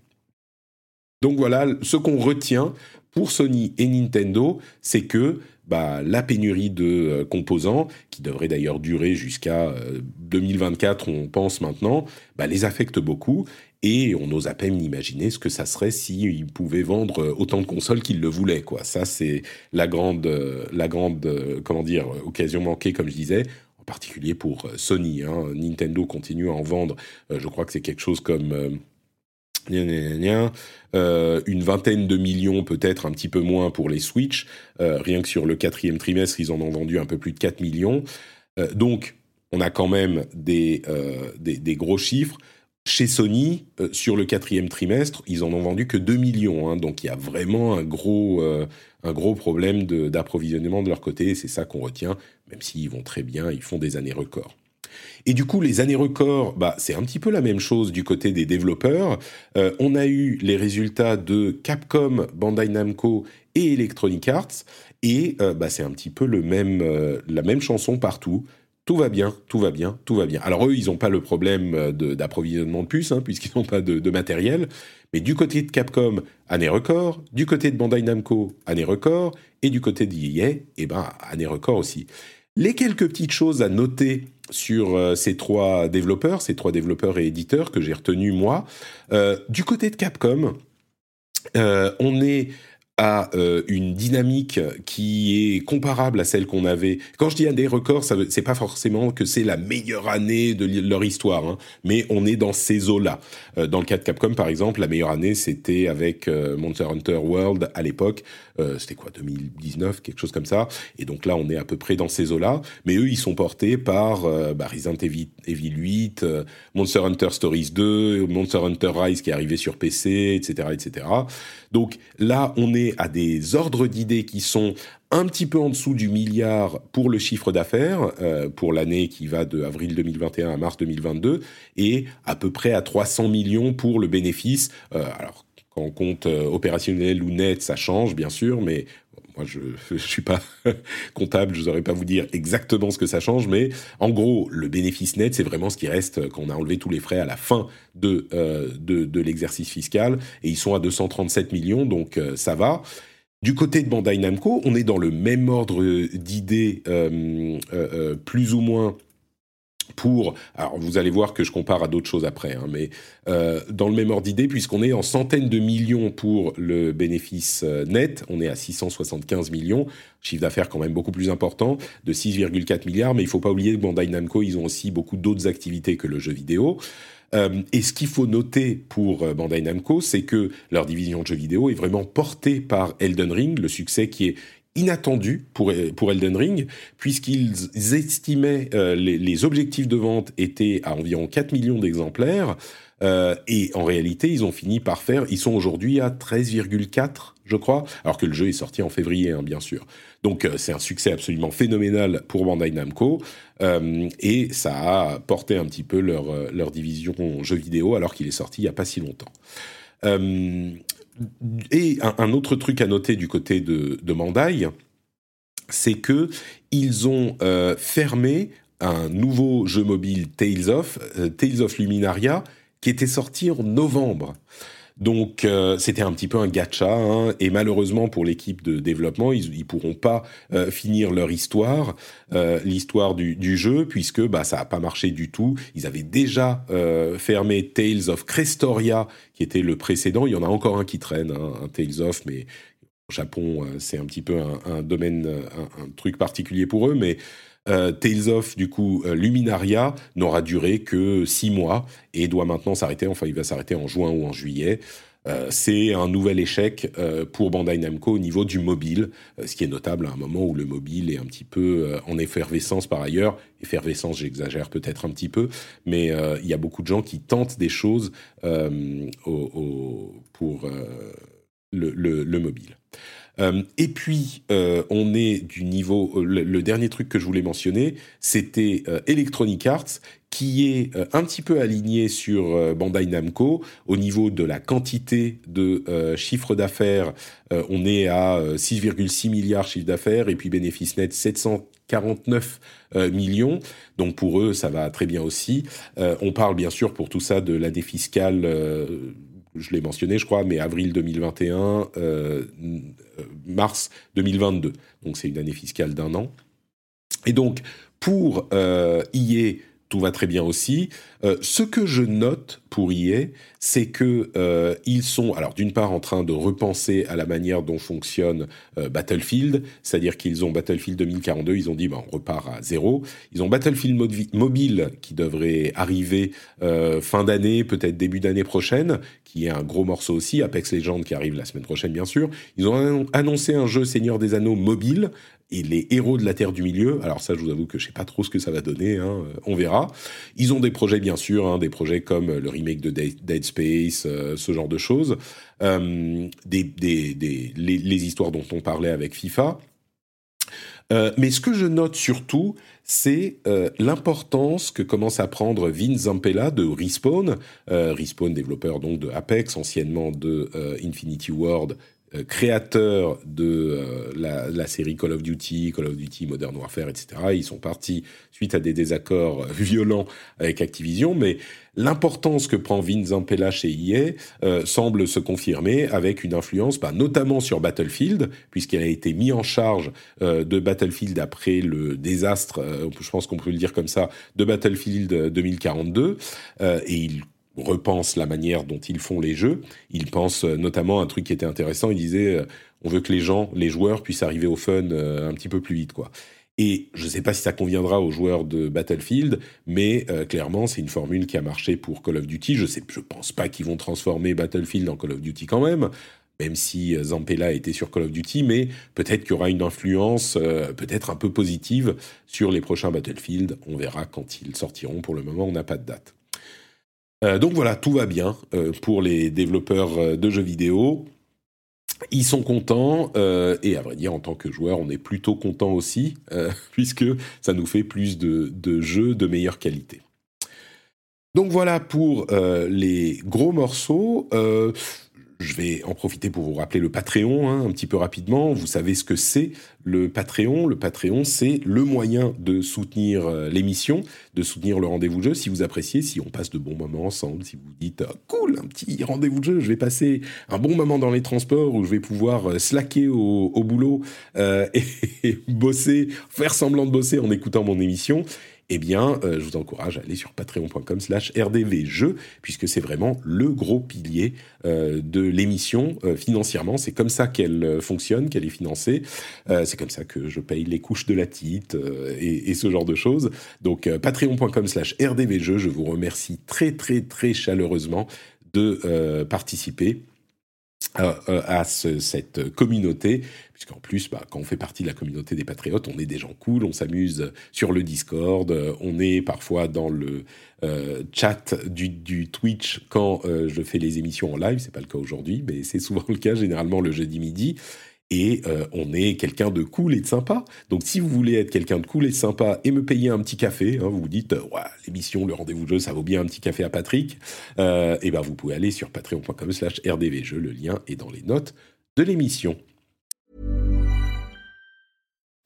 Donc voilà, ce qu'on retient pour Sony et Nintendo, c'est que bah, la pénurie de euh, composants, qui devrait d'ailleurs durer jusqu'à 2024, on pense maintenant, bah, les affecte beaucoup et on n'ose à peine imaginer ce que ça serait s'ils pouvaient vendre autant de consoles qu'ils le voulaient. Ça, c'est la grande, la grande comment dire, occasion manquée, comme je disais, en particulier pour Sony. Hein. Nintendo continue à en vendre, euh, je crois que c'est quelque chose comme... Euh, euh, une vingtaine de millions, peut-être un petit peu moins pour les Switch. rien que sur le quatrième trimestre, ils en ont vendu un peu plus de 4 millions. donc, on a quand même des, des, des gros chiffres. Chez Sony, euh, sur le quatrième trimestre, ils en ont vendu que 2 millions. Hein, donc il y a vraiment un gros, euh, un gros problème d'approvisionnement de, leur côté. C'est ça qu'on retient, même s'ils vont très bien, ils font des années records. Et du coup, les années records, bah, c'est un petit peu la même chose du côté des développeurs. Euh, on a eu les résultats de Capcom, Bandai Namco et Electronic Arts. Et bah, c'est un petit peu le même, la même chanson partout tout va bien, tout va bien, tout va bien. Alors eux, ils n'ont pas le problème d'approvisionnement de, puces, hein, puisqu'ils n'ont pas de, matériel. Mais du côté de Capcom, année record. Du côté de Bandai Namco, année record. Et du côté d'EA, eh ben, année record aussi. Les quelques petites choses à noter sur euh, ces trois développeurs, ces trois développeurs et éditeurs que j'ai retenus moi. Euh, du côté de Capcom, euh, on est à euh, une dynamique qui est comparable à celle qu'on avait. Quand je dis année record, ça c'est pas forcément que c'est la meilleure année de leur histoire, hein, mais on est dans ces eaux-là. Euh, dans le cas de Capcom, par exemple, la meilleure année, c'était avec euh, Monster Hunter World à l'époque. c'était quoi, 2019, quelque chose comme ça. Et donc là, on est à peu près dans ces eaux-là. Mais eux, ils sont portés par bah, Resident Evil, Evil 8, Monster Hunter Stories 2, Monster Hunter Rise qui est arrivé sur PC, etc., etc. Donc là, on est à des ordres d'idées qui sont un petit peu en dessous du milliard pour le chiffre d'affaires euh, pour l'année qui va de avril 2021 à mars 2022 et à peu près à 300 millions pour le bénéfice. Euh, alors quand on compte euh, opérationnel ou net, ça change bien sûr, mais moi, je ne suis pas comptable, je ne saurais pas vous dire exactement ce que ça change, mais en gros, le bénéfice net, c'est vraiment ce qui reste quand on a enlevé tous les frais à la fin de, euh, de, l'exercice fiscal, et ils sont à 237 millions, donc euh, ça va. Du côté de Bandai Namco, on est dans le même ordre d'idées, euh, plus ou moins pour, alors vous allez voir que je compare à d'autres choses après, hein, mais euh, dans le même ordre d'idée, puisqu'on est en centaines de millions pour le bénéfice euh, net, on est à 675 millions, chiffre d'affaires quand même beaucoup plus important, de 6,4 milliards, mais il faut pas oublier que Bandai Namco, ils ont aussi beaucoup d'autres activités que le jeu vidéo. Euh, et ce qu'il faut noter pour euh, Bandai Namco, c'est que leur division de jeux vidéo est vraiment portée par Elden Ring, le succès qui est inattendu pour, pour Elden Ring, puisqu'ils estimaient euh, les, objectifs de vente étaient à environ 4 millions d'exemplaires, euh, et en réalité, ils ont fini par faire, ils sont aujourd'hui à 13,4, je crois, alors que le jeu est sorti en février, hein, bien sûr. Donc euh, c'est un succès absolument phénoménal pour Bandai Namco, et ça a porté un petit peu leur, leur division jeux vidéo, alors qu'il est sorti il n'y a pas si longtemps. Et un, autre truc à noter du côté de, Mandai, c'est que ils ont euh, fermé un nouveau jeu mobile Tales of, euh, Tales of Luminaria, qui était sorti en novembre. Donc euh, c'était un petit peu un gacha, hein, et malheureusement pour l'équipe de développement, ils, ne pourront pas euh, finir leur histoire, euh, l'histoire du, du, jeu, puisque bah ça a pas marché du tout. Ils avaient déjà fermé Tales of Crestoria, qui était le précédent. Il y en a encore un qui traîne, hein, un Tales of, mais au Japon c'est un petit peu un, un domaine, un, un, truc particulier pour eux, mais Tales of, du coup, Luminaria n'aura duré que six mois et doit maintenant s'arrêter. Enfin, il va s'arrêter en juin ou en juillet. Euh, c'est un nouvel échec euh, pour Bandai Namco au niveau du mobile, euh, ce qui est notable à un moment où le mobile est un petit peu en effervescence par ailleurs. Effervescence, j'exagère peut-être un petit peu, mais il y a beaucoup de gens qui tentent des choses pour le, mobile. Euh, et puis, euh, on est du niveau. Euh, le, dernier truc que je voulais mentionner, c'était Electronic Arts, qui est un petit peu aligné sur Bandai Namco au niveau de la quantité de chiffre d'affaires. on est à 6,6 milliards chiffre d'affaires et puis bénéfice net 749 millions. Donc pour eux, ça va très bien aussi. on parle bien sûr pour tout ça de l'année fiscale je l'ai mentionné, je crois, mais avril 2021, euh, mars 2022. Donc c'est une année fiscale d'un an. Et donc, pour euh, tout va très bien aussi. Euh, ce que je note pour EA, c'est que euh, ils sont, alors d'une part en train de repenser à la manière dont fonctionne euh, Battlefield, c'est-à-dire qu'ils ont Battlefield 2042, ils ont dit bah, on repart à zéro. Ils ont Battlefield mobile qui devrait arriver fin d'année, peut-être début d'année prochaine, qui est un gros morceau aussi. Apex Legends qui arrive la semaine prochaine bien sûr. Ils ont annoncé un jeu Seigneur des Anneaux mobile et les héros de la Terre du Milieu. Alors ça, je vous avoue que je sais pas trop ce que ça va donner. Hein, on verra. Ils ont des projets bien sûr, hein, des projets comme le remake de Dead Space, euh, ce genre de choses, euh, des, les, histoires dont on parlait avec FIFA. Euh, mais ce que je note surtout, c'est euh, l'importance que commence à prendre Vince Zampella de Respawn, euh, Respawn développeur donc de Apex, anciennement de Infinity Ward créateurs de la, série Call of Duty, Call of Duty Modern Warfare, etc. Ils sont partis suite à des désaccords violents avec Activision, mais l'importance que prend Vince Zampella chez EA semble se confirmer avec une influence, bah, notamment sur Battlefield, puisqu'elle a été mis en charge de Battlefield après le désastre, je pense qu'on peut le dire comme ça, de Battlefield 2042, et il repense la manière dont ils font les jeux. Ils pensent euh, notamment à un truc qui était intéressant. Il disait euh, on veut que les gens, les joueurs puissent arriver au fun euh, un petit peu plus vite, quoi. Et je ne sais pas si ça conviendra aux joueurs de Battlefield, mais clairement, c'est une formule qui a marché pour Call of Duty. Je ne pense pas qu'ils vont transformer Battlefield en Call of Duty quand même, même si Zampella était sur Call of Duty, mais peut-être qu'il y aura une influence peut-être un peu positive sur les prochains Battlefield. On verra quand ils sortiront. Pour le moment, on n'a pas de date. Euh, donc voilà, tout va bien euh, pour les développeurs euh, de jeux vidéo. Ils sont contents et à vrai dire, en tant que joueur, on est plutôt content aussi puisque ça nous fait plus de, de, jeux de meilleure qualité. Donc voilà pour les gros morceaux je vais en profiter pour vous rappeler le Patreon hein, un petit peu rapidement. Vous savez ce que c'est le Patreon. Le Patreon, c'est le moyen de soutenir euh, l'émission, de soutenir le rendez-vous jeu. Si vous appréciez, si on passe de bons moments ensemble, si vous dites ah, cool, un petit rendez-vous de jeu, je vais passer un bon moment dans les transports où je vais pouvoir euh, slacker au, boulot euh, et bosser, faire semblant de bosser en écoutant mon émission eh bien, euh, je vous encourage à aller sur patreon.com slash rdvjeux, puisque c'est vraiment le gros pilier euh, de l'émission euh, financièrement. C'est comme ça qu'elle fonctionne, qu'elle est financée. c'est comme ça que je paye les couches de la tite et, ce genre de choses. Donc, patreon.com slash rdvjeux, je vous remercie très, très, très chaleureusement de participer à cette communauté, puisqu'en plus, bah, quand on fait partie de la communauté des patriotes, on est des gens cool, on s'amuse sur le Discord, on est parfois dans le euh, chat du, Twitch quand euh, je fais les émissions en live, c'est pas le cas aujourd'hui, mais c'est souvent le cas, généralement le jeudi midi et euh, on est quelqu'un de cool et de sympa. Donc si vous voulez être quelqu'un de cool et de sympa et me payer un petit café, hein, vous vous dites, l'émission, le rendez-vous jeu, ça vaut bien un petit café à Patrick, euh, et ben vous pouvez aller sur patreon.com slash rdvjeu, le lien est dans les notes de l'émission.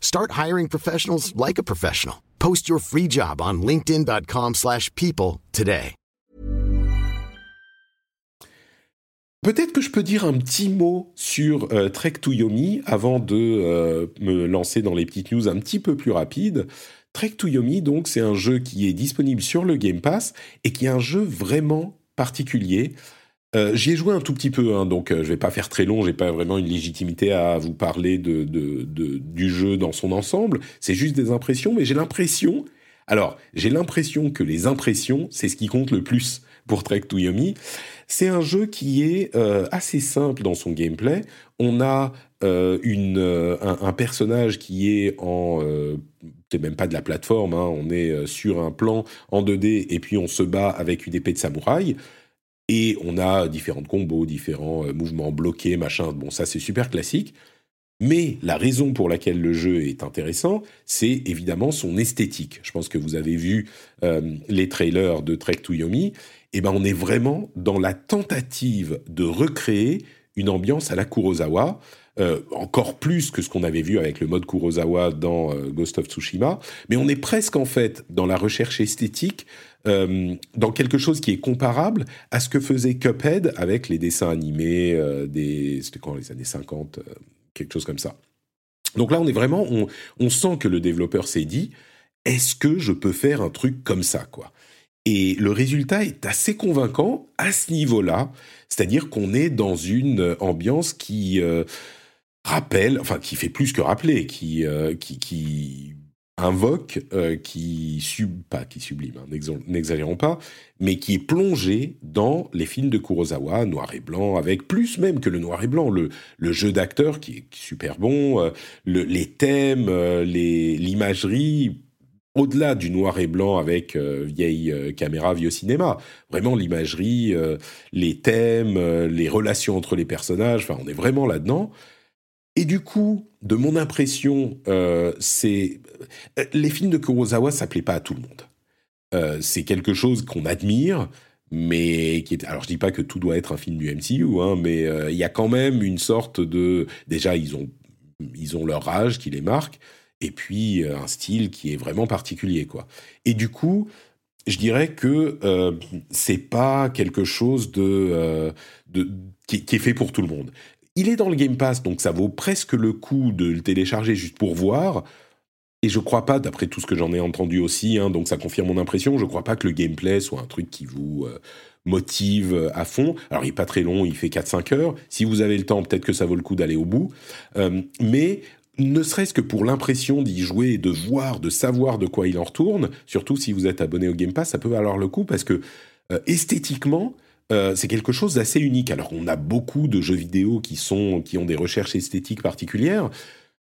Start hiring professionals like a professional. Post your free job on linkedin.com/people today. Peut-être que je peux dire un petit mot sur euh, Trek to Yomi avant de euh, me lancer dans les petites news un petit peu plus rapides. Trek to Yomi, donc, c'est un jeu qui est disponible sur le Game Pass et qui est un jeu vraiment particulier. Euh, j'y ai joué un tout petit peu, hein, donc euh, je vais pas faire très long, j'ai pas vraiment une légitimité à vous parler du jeu dans son ensemble, c'est juste des impressions, mais j'ai l'impression, alors j'ai l'impression que les impressions, c'est ce qui compte le plus pour Trek to Yomi. C'est un jeu qui est euh, assez simple dans son gameplay. On a une, un, personnage qui est en... c'est même pas de la plateforme, hein, on est sur un plan en 2D et puis on se bat avec une épée de samouraï. Et on a différents combos, différents euh, mouvements bloqués, machin. Bon, ça c'est super classique. Mais la raison pour laquelle le jeu est intéressant, c'est évidemment son esthétique. Je pense que vous avez vu euh, les trailers de Trek to Yomi. Eh ben, on est vraiment dans la tentative de recréer une ambiance à la Kurosawa. Euh, encore plus que ce qu'on avait vu avec le mode Kurosawa dans Ghost of Tsushima, mais on est presque en fait dans la recherche esthétique euh, dans quelque chose qui est comparable à ce que faisait Cuphead avec les dessins animés euh, des c'était quand les années 50 euh, quelque chose comme ça. Donc là on est vraiment on, sent que le développeur s'est dit est-ce que je peux faire un truc comme ça, quoi? Et le résultat est assez convaincant à ce niveau-là, c'est-à-dire qu'on est dans une ambiance qui rappelle, enfin qui fait plus que rappeler, qui, qui invoque, euh, qui sub, pas qui sublime, hein, n'exagérons pas, mais qui est plongé dans les films de Kurosawa, noir et blanc, avec plus même que le noir et blanc, le, jeu d'acteur qui est super bon, euh, le, les thèmes, euh, l'imagerie, au-delà du noir et blanc avec vieille caméra, vieux cinéma, vraiment l'imagerie, les thèmes, les relations entre les personnages, enfin on est vraiment là-dedans. Et du coup, de mon impression, c'est les films de Kurosawa, ça plaît pas à tout le monde. Euh, c'est quelque chose qu'on admire, mais. Alors, je dis pas que tout doit être un film du MCU, hein, mais il y a quand même une sorte de. Déjà, ils ont ils ont leur âge qui les marque, et puis un style qui est vraiment particulier, quoi. Et du coup, je dirais que euh, c'est pas quelque chose de, qui, est fait pour tout le monde. Il est dans le Game Pass, donc ça vaut presque le coup de le télécharger juste pour voir. Et je crois pas, d'après tout ce que j'en ai entendu aussi, hein, donc ça confirme mon impression, je crois pas que le gameplay soit un truc qui vous euh, motive euh, à fond. Alors il est pas très long, il fait 4-5 heures. Si vous avez le temps, peut-être que ça vaut le coup d'aller au bout. Euh, mais ne serait-ce que pour l'impression d'y jouer, de voir, de savoir de quoi il en retourne, surtout si vous êtes abonné au Game Pass, ça peut valoir le coup parce que esthétiquement, c'est quelque chose d'assez unique. Alors, on a beaucoup de jeux vidéo qui, sont, qui ont des recherches esthétiques particulières,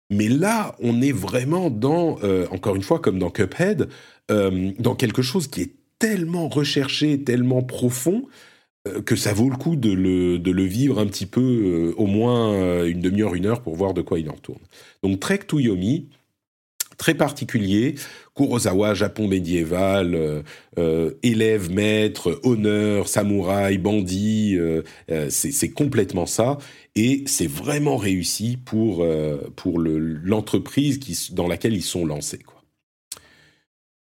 mais là, on est vraiment dans, euh, encore une fois, comme dans Cuphead, euh, dans quelque chose qui est tellement recherché, tellement profond, que ça vaut le coup de le, de le vivre un petit peu, au moins une demi-heure, une heure, pour voir de quoi il en retourne. Donc, Trek to Yomi, très particulier. Kurosawa, Japon médiéval, euh, euh, élève, maître, honneur, samouraï, bandit, euh, c'est complètement ça. Et c'est vraiment réussi pour, pour l'entreprise dans laquelle ils sont lancés.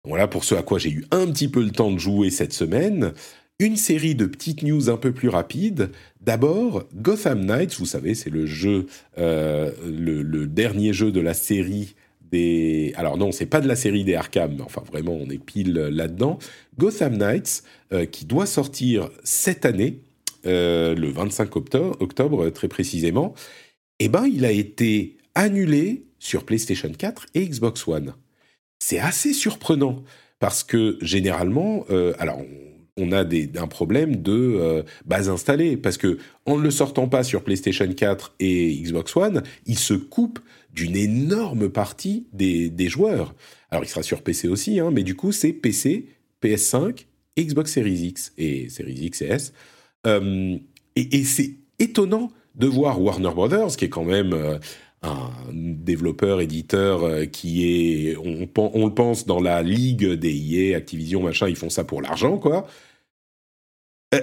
Voilà pour ce à quoi j'ai eu un petit peu le temps de jouer cette semaine. Une série de petites news un peu plus rapides. D'abord, Gotham Knights, vous savez, c'est le jeu, le, dernier jeu de la série alors non, c'est pas de la série des Arkham, mais enfin vraiment, on est pile là-dedans. Gotham Knights, euh, qui doit sortir cette année, euh, le 25 octobre, très précisément, eh ben, il a été annulé sur PlayStation 4 et Xbox One. C'est assez surprenant parce que généralement, euh, alors on a un problème de base installée parce que en ne le sortant pas sur PlayStation 4 et Xbox One, il se coupe d'une énorme partie des, joueurs. Alors il sera sur PC aussi, hein, mais du coup c'est PC, PS5, Xbox Series X et Series X et S. Euh, et, c'est étonnant de voir Warner Brothers, qui est quand même euh, un développeur, éditeur euh, qui est, on, on, le pense, dans la ligue des EA, Activision, machin, ils font ça pour l'argent, quoi.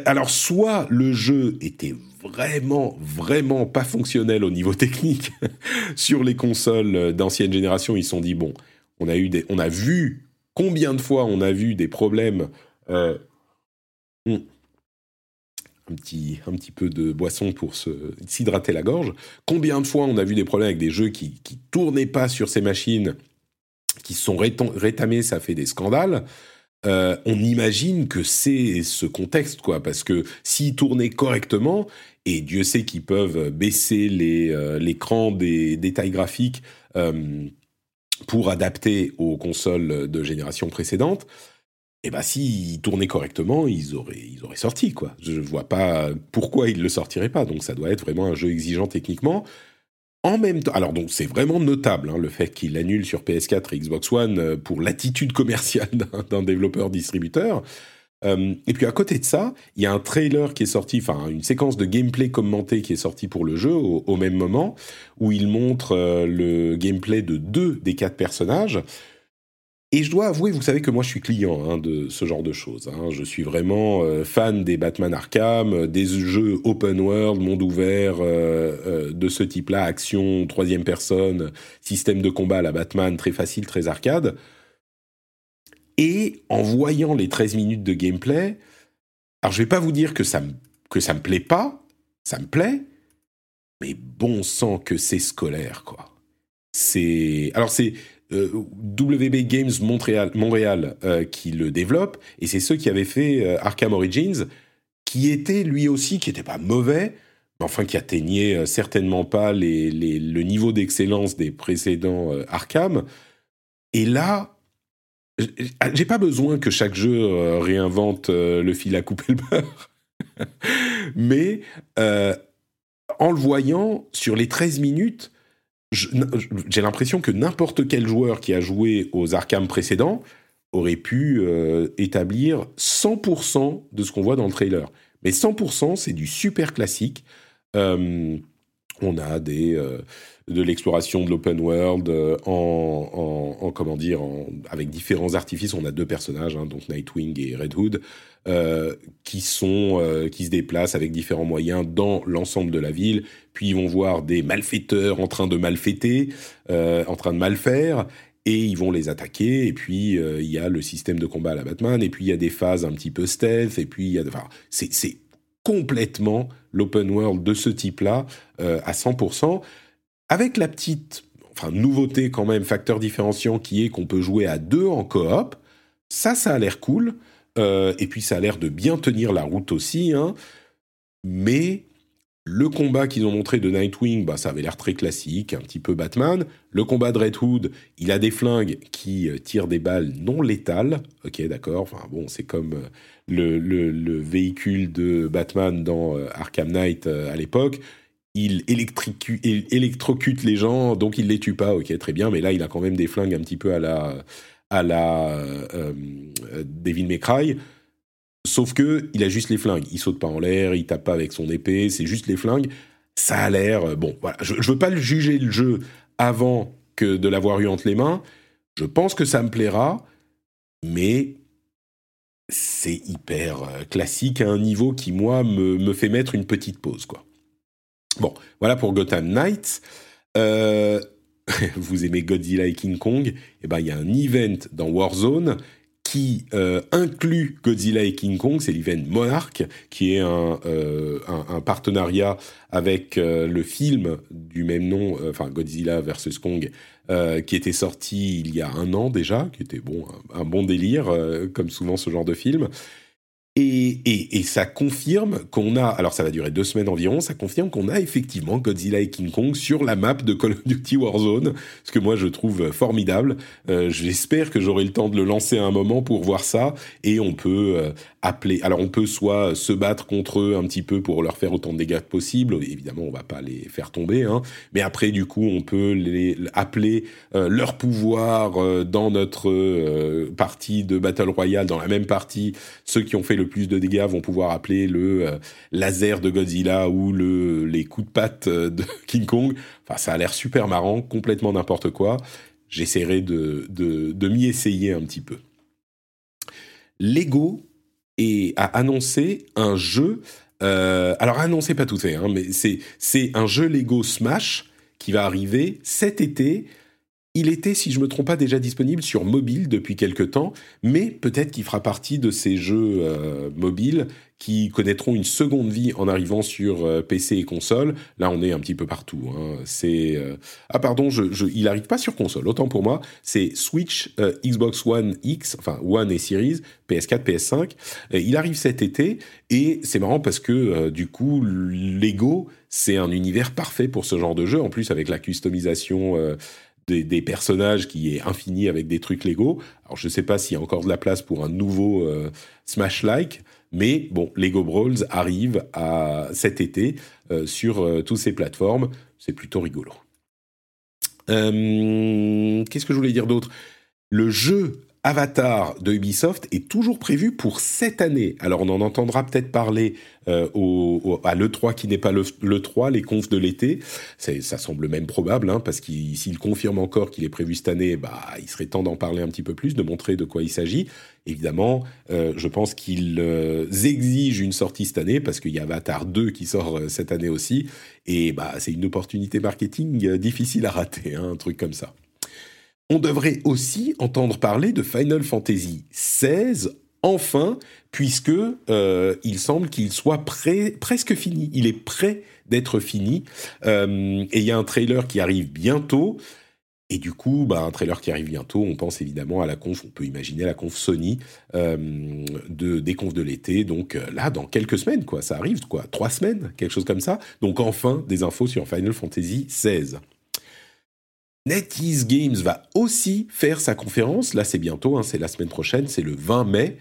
Alors, soit le jeu était vraiment, vraiment pas fonctionnel au niveau technique sur les consoles d'ancienne génération. Ils se sont dit bon, on a eu des, on a vu combien de fois on a vu des problèmes. Euh, hmm, un petit, un petit peu de boisson pour s'hydrater la gorge. Combien de fois on a vu des problèmes avec des jeux qui, qui tournaient pas sur ces machines, qui sont rétamés, ça fait des scandales. Euh, on imagine que c'est ce contexte, quoi, parce que s'ils tournaient correctement, et Dieu sait qu'ils peuvent baisser euh, l'écran des détails graphiques euh, pour adapter aux consoles de génération précédente, et eh ben s'ils tournaient correctement, ils auraient, ils auraient sorti, quoi. Je ne vois pas pourquoi ils le sortiraient pas, donc ça doit être vraiment un jeu exigeant techniquement. En même temps, alors donc c'est vraiment notable hein, le fait qu'il annule sur PS4 et Xbox One euh, pour l'attitude commerciale d'un développeur distributeur. Euh, et puis à côté de ça, il y a un trailer qui est sorti, enfin une séquence de gameplay commenté qui est sortie pour le jeu au, même moment, où il montre euh, le gameplay de deux des quatre personnages. Et je dois avouer, vous savez que moi je suis client hein, de ce genre de choses. Hein. Je suis vraiment euh, fan des Batman Arkham, euh, des jeux open world, monde ouvert euh, de ce type-là, action, troisième personne, système de combat à la Batman, très facile, très arcade. Et en voyant les 13 minutes de gameplay, alors je vais pas vous dire que ça me, que ça me plaît pas, ça me plaît, mais bon sang que c'est scolaire, quoi. C'est alors c'est WB Games Montréal, Montréal qui le développe, et c'est ceux qui avaient fait Arkham Origins, qui était lui aussi, qui n'était pas mauvais, mais enfin qui atteignait certainement pas le niveau d'excellence des précédents Arkham. Et là, j'ai pas besoin que chaque jeu euh, réinvente euh, le fil à couper le beurre. Mais euh, en le voyant, sur les 13 minutes, j'ai l'impression que n'importe quel joueur qui a joué aux Arkham précédents aurait pu établir 100% de ce qu'on voit dans le trailer. Mais 100%, c'est du super classique. on a des de l'exploration de l'open world euh, en, comment dire avec différents artifices. On a deux personnages, hein, donc Nightwing et Red Hood, euh, qui sont euh, qui se déplacent avec différents moyens dans l'ensemble de la ville. Puis ils vont voir des malfaiteurs en train de malfaiter, en train de mal faire. Et ils vont les attaquer. Et puis il y a le système de combat à la Batman. Et puis il y a des phases un petit peu stealth. Et puis il y a, enfin, c'est complètement l'open world de ce type-là à 100% avec la petite, enfin nouveauté quand même, facteur différenciant qui est qu'on peut jouer à deux en coop. Ça, ça a l'air cool. Euh, et puis ça a l'air de bien tenir la route aussi. Hein. Mais le combat qu'ils ont montré de Nightwing, bah, ça avait l'air très classique, un petit peu Batman. Le combat de Red Hood, il a des flingues qui euh, tirent des balles non létales. Ok, d'accord. Enfin bon, c'est comme euh, le, le, véhicule de Batman dans Arkham Knight à l'époque il électrocute les gens, donc il les tue pas. Ok, très bien, mais là, il a quand même des flingues un petit peu à la, à la euh, Devil May Cry. Sauf que il a juste les flingues. Il saute pas en l'air, il tape pas avec son épée, c'est juste les flingues. Ça a l'air euh, bon. Voilà, je, je veux pas juger le jeu avant que de l'avoir eu entre les mains. Je pense que ça me plaira, mais c'est hyper euh, classique à un niveau qui moi me, me fait mettre une petite pause quoi. Bon, voilà pour Gotham Knights. Euh, vous aimez Godzilla et King Kong Eh ben, il y a un event dans Warzone qui euh, inclut Godzilla et King Kong, c'est l'event Monarch, qui est un, euh, partenariat avec le film du même nom, enfin Godzilla vs Kong, qui était sorti il y a un an déjà, qui était bon, un bon délire, comme souvent ce genre de film. Et, ça confirme qu'on a, alors ça va durer deux semaines environ, ça confirme qu'on a effectivement Godzilla et King Kong sur la map de Call of Duty Warzone, ce que moi je trouve formidable. Euh, j'espère que j'aurai le temps de le lancer à un moment pour voir ça, et on peut euh, alors on peut soit se battre contre eux un petit peu pour leur faire autant de dégâts que possible, évidemment on va pas les faire tomber, hein, mais après du coup on peut les appeler euh, leur pouvoir dans notre partie de Battle Royale, dans la même partie, ceux qui ont fait le plus de dégâts vont pouvoir appeler le euh, laser de Godzilla ou le, les coups de patte euh, de King Kong. Enfin, ça a l'air super marrant, complètement n'importe quoi. J'essaierai de, de, m'y essayer un petit peu. Lego a annoncé un jeu. Euh, alors, annoncé pas tout fait, hein, mais c'est un jeu Lego Smash qui va arriver cet été il était, si je ne me trompe pas, déjà disponible sur mobile depuis quelque temps, mais peut-être qu'il fera partie de ces jeux euh, mobiles qui connaîtront une seconde vie en arrivant sur euh, PC et console. Là, on est un petit peu partout. Hein. Euh, ah pardon, je, il n'arrive pas sur console. Autant pour moi, c'est Switch, Xbox One X, enfin One et Series, PS4, PS5. il arrive cet été et c'est marrant parce que du coup, Lego, c'est un univers parfait pour ce genre de jeu. En plus, avec la customisation des, personnages qui est infini avec des trucs Lego. Alors je ne sais pas s'il y a encore de la place pour un nouveau euh, Smash-like, mais bon, Lego Brawls arrive à cet été euh, sur euh, toutes ces plateformes. C'est plutôt rigolo. Qu'est-ce que je voulais dire d'autre? Le jeu Avatar de Ubisoft est toujours prévu pour cette année. Alors on en entendra peut-être parler euh, au, à l'E3 qui n'est pas l'E3, les confs de l'été. Ça semble même probable, hein, parce qu'il s'il confirme encore qu'il est prévu cette année, bah, il serait temps d'en parler un petit peu plus, de montrer de quoi il s'agit. Évidemment, euh, je pense qu'ils euh, exigent une sortie cette année, parce qu'il y a Avatar 2 qui sort cette année aussi. Et bah, c'est une opportunité marketing difficile à rater, hein, un truc comme ça. On devrait aussi entendre parler de Final Fantasy XVI enfin, puisque euh, il semble qu'il soit presque fini. Il est prêt d'être fini. Euh, et il y a un trailer qui arrive bientôt. Et du coup, bah, un trailer qui arrive bientôt, on pense évidemment à la conf, on peut imaginer la conf Sony euh, de, des confs de l'été. Donc là, dans quelques semaines, quoi, ça arrive, quoi, trois semaines, quelque chose comme ça. Donc enfin, des infos sur Final Fantasy XVI. NetEase Games va aussi faire sa conférence. Là, c'est bientôt, hein, c'est la semaine prochaine, c'est le 20 mai.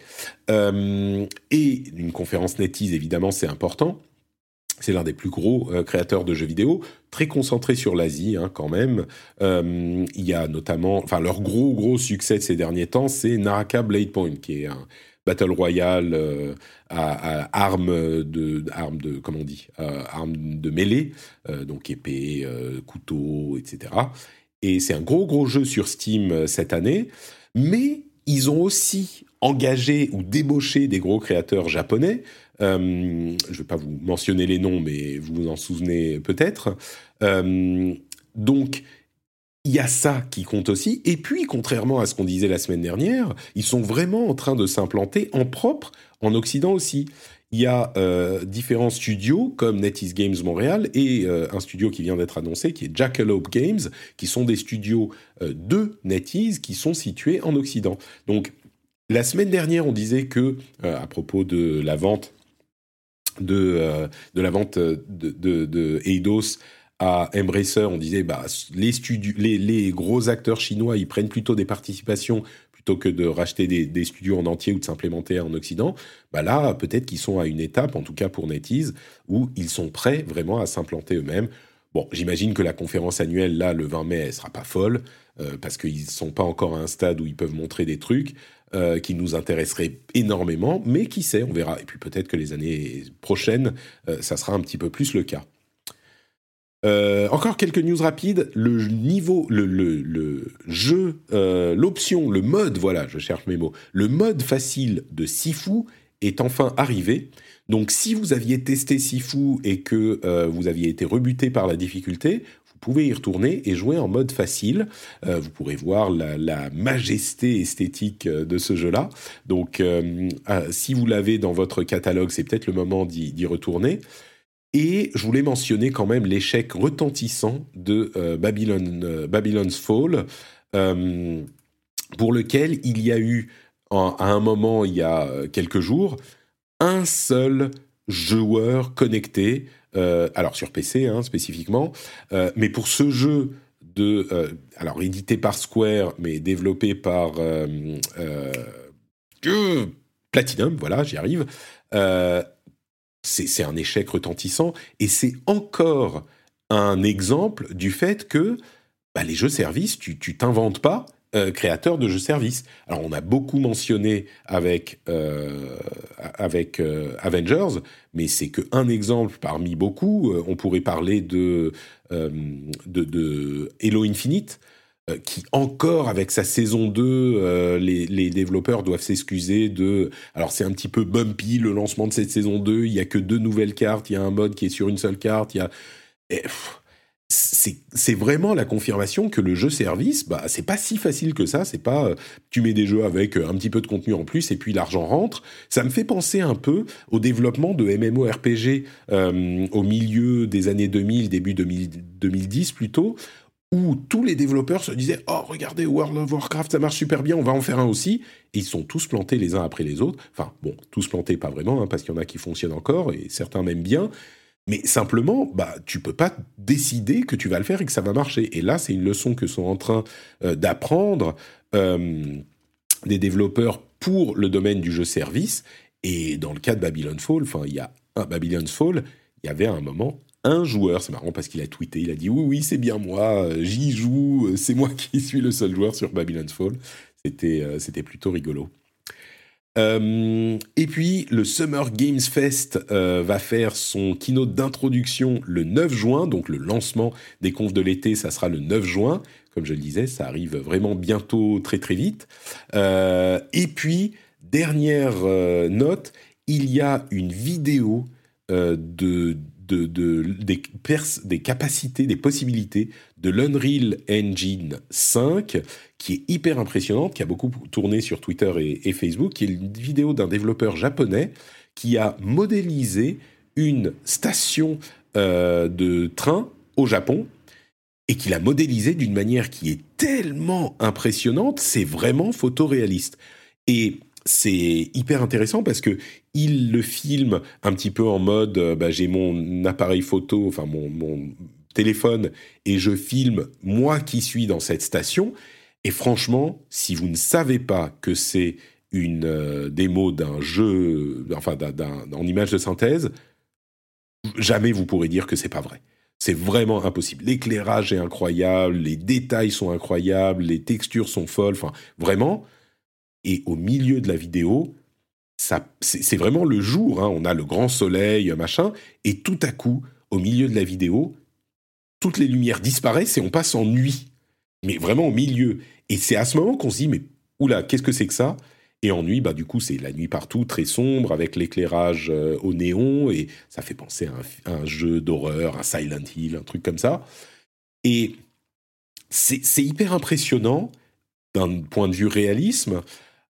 Euh, et une conférence NetEase, évidemment, c'est important. C'est l'un des plus gros euh, créateurs de jeux vidéo, très concentré sur l'Asie hein, quand même. Euh, il y a notamment, enfin leur gros gros succès de ces derniers temps, c'est Naraka Blade Point, qui est un battle royale à, armes de, de, comment on dit, armes de mêlée, donc épée, couteau, etc. Et c'est un gros gros jeu sur Steam cette année, mais ils ont aussi engagé ou débauché des gros créateurs japonais. Euh, je ne vais pas vous mentionner les noms, mais vous vous en souvenez peut-être. Euh, donc, il y a ça qui compte aussi. Et puis, contrairement à ce qu'on disait la semaine dernière, ils sont vraiment en train de s'implanter en propre en Occident aussi. Il y a euh, différents studios comme NetEase Games Montréal et un studio qui vient d'être annoncé qui est Jackalope Games, qui sont des studios de NetEase qui sont situés en Occident. Donc, la semaine dernière, on disait que, à propos de la vente de, euh, de la vente de, de, Eidos à Embracer, on disait bah les, studios, les, les, gros acteurs chinois, ils prennent plutôt des participations plutôt que de racheter des, studios en entier ou de s'implémenter en Occident. Bah là, peut-être qu'ils sont à une étape, en tout cas pour NetEase, où ils sont prêts vraiment à s'implanter eux-mêmes. Bon, j'imagine que la conférence annuelle, là, le 20 mai, elle sera pas folle, euh, parce qu'ils ne sont pas encore à un stade où ils peuvent montrer des trucs. Euh, qui nous intéresserait énormément, mais qui sait, on verra. Et puis peut-être que les années prochaines, euh, ça sera un petit peu plus le cas. Euh, encore quelques news rapides. Le niveau, le, jeu, l'option, le mode, voilà, je cherche mes mots. Le mode facile de Sifu est enfin arrivé. Donc, si vous aviez testé Sifu et que vous aviez été rebuté par la difficulté, vous pouvez y retourner et jouer en mode facile. Euh, vous pourrez voir la, majesté esthétique euh, de ce jeu-là. Donc, euh, si vous l'avez dans votre catalogue, c'est peut-être le moment d'y retourner. Et je voulais mentionner quand même l'échec retentissant de Babylon, Babylon's Fall, pour lequel il y a eu, à un moment, il y a quelques jours, un seul joueur connecté euh, alors sur PC hein, spécifiquement, euh, mais pour ce jeu de, euh, alors édité par Square, mais développé par Platinum, voilà, j'y arrive. C'est un échec retentissant et c'est encore un exemple du fait que bah, les jeux services, tu t'inventes pas euh, créateur de jeux services. Alors on a beaucoup mentionné avec euh, avec euh, Avengers, mais c'est que un exemple parmi beaucoup. on pourrait parler de de, de Halo Infinite qui encore avec sa saison 2, les, les, développeurs doivent s'excuser de... Alors c'est un petit peu bumpy le lancement de cette saison 2, il y a que deux nouvelles cartes, il y a un mode qui est sur une seule carte, il y a c'est vraiment la confirmation que le jeu service, bah, c'est pas si facile que ça. C'est pas euh, tu mets des jeux avec euh, un petit peu de contenu en plus et puis l'argent rentre. Ça me fait penser un peu au développement de MMORPG euh, au milieu des années 2000, début 2010 plutôt, où tous les développeurs se disaient Oh, regardez, World of Warcraft, ça marche super bien, on va en faire un aussi. Et ils sont tous plantés les uns après les autres. Enfin, bon, tous plantés, pas vraiment, hein, parce qu'il y en a qui fonctionnent encore et certains même bien. Mais simplement, bah, tu peux pas décider que tu vas le faire et que ça va marcher. Et là, c'est une leçon que sont en train euh, d'apprendre euh, des développeurs pour le domaine du jeu service. Et dans le cas de Babylon Fall, enfin, il y a un Babylon's Fall, il y avait un moment un joueur. C'est marrant parce qu'il a tweeté, il a dit oui, oui, c'est bien moi, j'y joue, c'est moi qui suis le seul joueur sur Babylon's Fall. C'était, euh, c'était plutôt rigolo. Euh, et puis, le Summer Games Fest euh, va faire son keynote d'introduction le 9 juin, donc le lancement des confs de l'été, ça sera le 9 juin. Comme je le disais, ça arrive vraiment bientôt, très très vite. Euh, et puis, dernière note, il y a une vidéo de de, des, capacités, des possibilités de l'Unreal Engine 5, qui est hyper impressionnante, qui a beaucoup tourné sur Twitter et, Facebook, qui est une vidéo d'un développeur japonais qui a modélisé une station euh, de train au Japon et qu'il a modélisé d'une manière qui est tellement impressionnante, c'est vraiment photoréaliste. Et c'est hyper intéressant parce que il le filme un petit peu en mode euh, bah, j'ai mon appareil photo, enfin mon, téléphone, et je filme moi qui suis dans cette station. Et franchement, si vous ne savez pas que c'est une euh, démo d'un jeu, enfin d'un, en image de synthèse, jamais vous pourrez dire que c'est pas vrai. C'est vraiment impossible. L'éclairage est incroyable, les détails sont incroyables, les textures sont folles, enfin vraiment. Et au milieu de la vidéo, c'est, vraiment le jour. Hein. On a le grand soleil, machin, et tout à coup, au milieu de la vidéo, toutes les lumières disparaissent et on passe en nuit. Mais vraiment au milieu. Et c'est à ce moment qu'on se dit, mais oula, qu'est-ce que c'est que ça? Et en nuit, bah, du coup, c'est la nuit partout, très sombre, avec l'éclairage euh, au néon, et ça fait penser à un, jeu d'horreur, un Silent Hill, un truc comme ça. Et c'est hyper impressionnant d'un point de vue réalisme.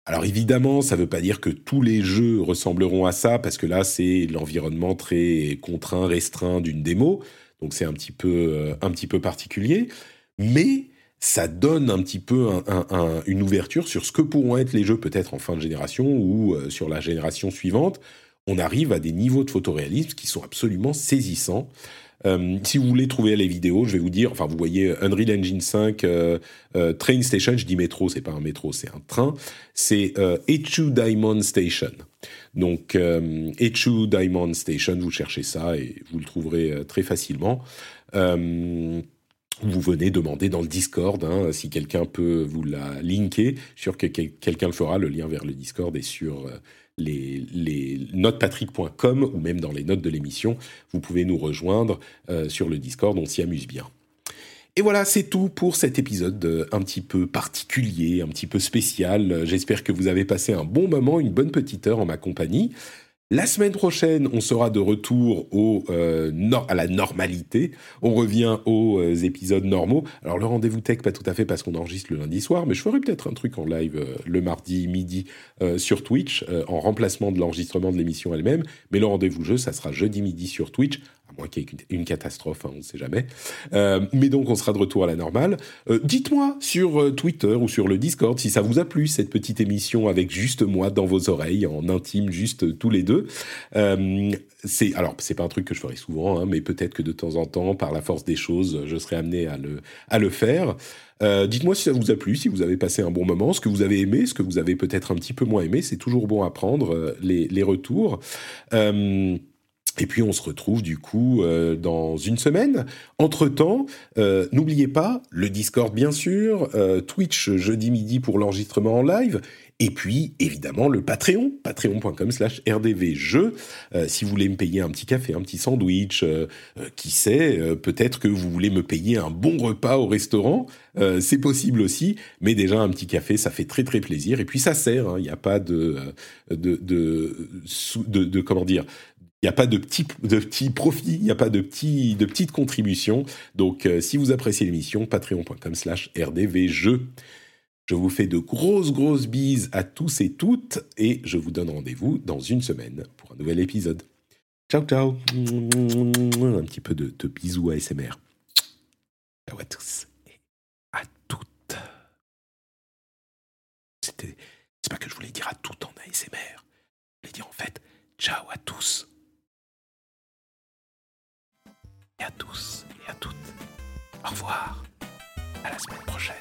Alors évidemment, ça ne veut pas dire que tous les jeux ressembleront à ça, parce que là, c'est l'environnement très contraint, restreint d'une démo, donc c'est un petit peu, euh, un petit peu particulier. Mais ça donne un petit peu une ouverture sur ce que pourront être les jeux peut-être en fin de génération ou euh, sur la génération suivante. On arrive à des niveaux de photoréalisme qui sont absolument saisissants. Euh, si vous voulez trouver les vidéos, je vais vous dire, enfin vous voyez Unreal Engine 5 euh, Train Station, je dis métro, c'est pas un métro, c'est un train, c'est Echu Diamond Station. Donc Echu Diamond Station, vous cherchez ça et vous le trouverez très facilement vous venez demander dans le Discord hein, si quelqu'un peut vous la linker. Sûr que quelqu'un le fera. Le lien vers le Discord est sur euh, les, les notepatrick.com ou même dans les notes de l'émission. Vous pouvez nous rejoindre euh, sur le Discord. On s'y amuse bien. Et voilà, c'est tout pour cet épisode euh, un petit peu particulier, un petit peu spécial. J'espère que vous avez passé un bon moment, une bonne petite heure en ma compagnie. La semaine prochaine, on sera de retour euh, à la normalité. On revient aux euh, épisodes normaux. Alors le rendez-vous tech, pas tout à fait parce qu'on enregistre le lundi soir, mais je ferai peut-être un truc en live euh, le mardi midi sur Twitch, en remplacement de l'enregistrement de l'émission elle-même. Mais le rendez-vous jeu, ça sera jeudi midi sur Twitch moins qu'il une, catastrophe, hein, on ne sait jamais. Euh, mais donc, on sera de retour à la normale. Euh, dites-moi sur euh, Twitter ou sur le Discord si ça vous a plu, cette petite émission avec juste moi dans vos oreilles, en intime, juste tous les deux. c'est Alors, c'est pas un truc que je ferai souvent, hein, mais peut-être que de temps en temps, par la force des choses, je serai amené à le, faire. dites-moi si ça vous a plu, si vous avez passé un bon moment, ce que vous avez aimé, ce que vous avez peut-être un petit peu moins aimé. C'est toujours bon à prendre les retours. Et puis on se retrouve du coup euh, dans une semaine. Entre-temps, euh, n'oubliez pas le Discord bien sûr, euh, Twitch jeudi midi pour l'enregistrement en live, et puis évidemment le Patreon, patreon.com slash rdvjeux. si vous voulez me payer un petit café, un petit sandwich, qui sait, peut-être que vous voulez me payer un bon repas au restaurant, c'est possible aussi, mais déjà un petit café, ça fait très très plaisir, et puis ça sert, hein. il n'y a pas de de, de, de, de, comment dire n'y a pas de petits de profits, il n'y a pas de petits de petites contributions. Donc, euh, si vous appréciez l'émission, patreon.com/slash rdvjeux. Je vous fais de grosses grosses bises à tous et toutes et je vous donne rendez-vous dans une semaine pour un nouvel épisode. Ciao ciao. Un petit peu de, bisous ASMR. Ciao à tous et à toutes. C'était c'est pas que je voulais dire à toutes en ASMR. Je voulais dire en fait ciao à tous et à tous et à toutes. Au revoir. À la semaine prochaine.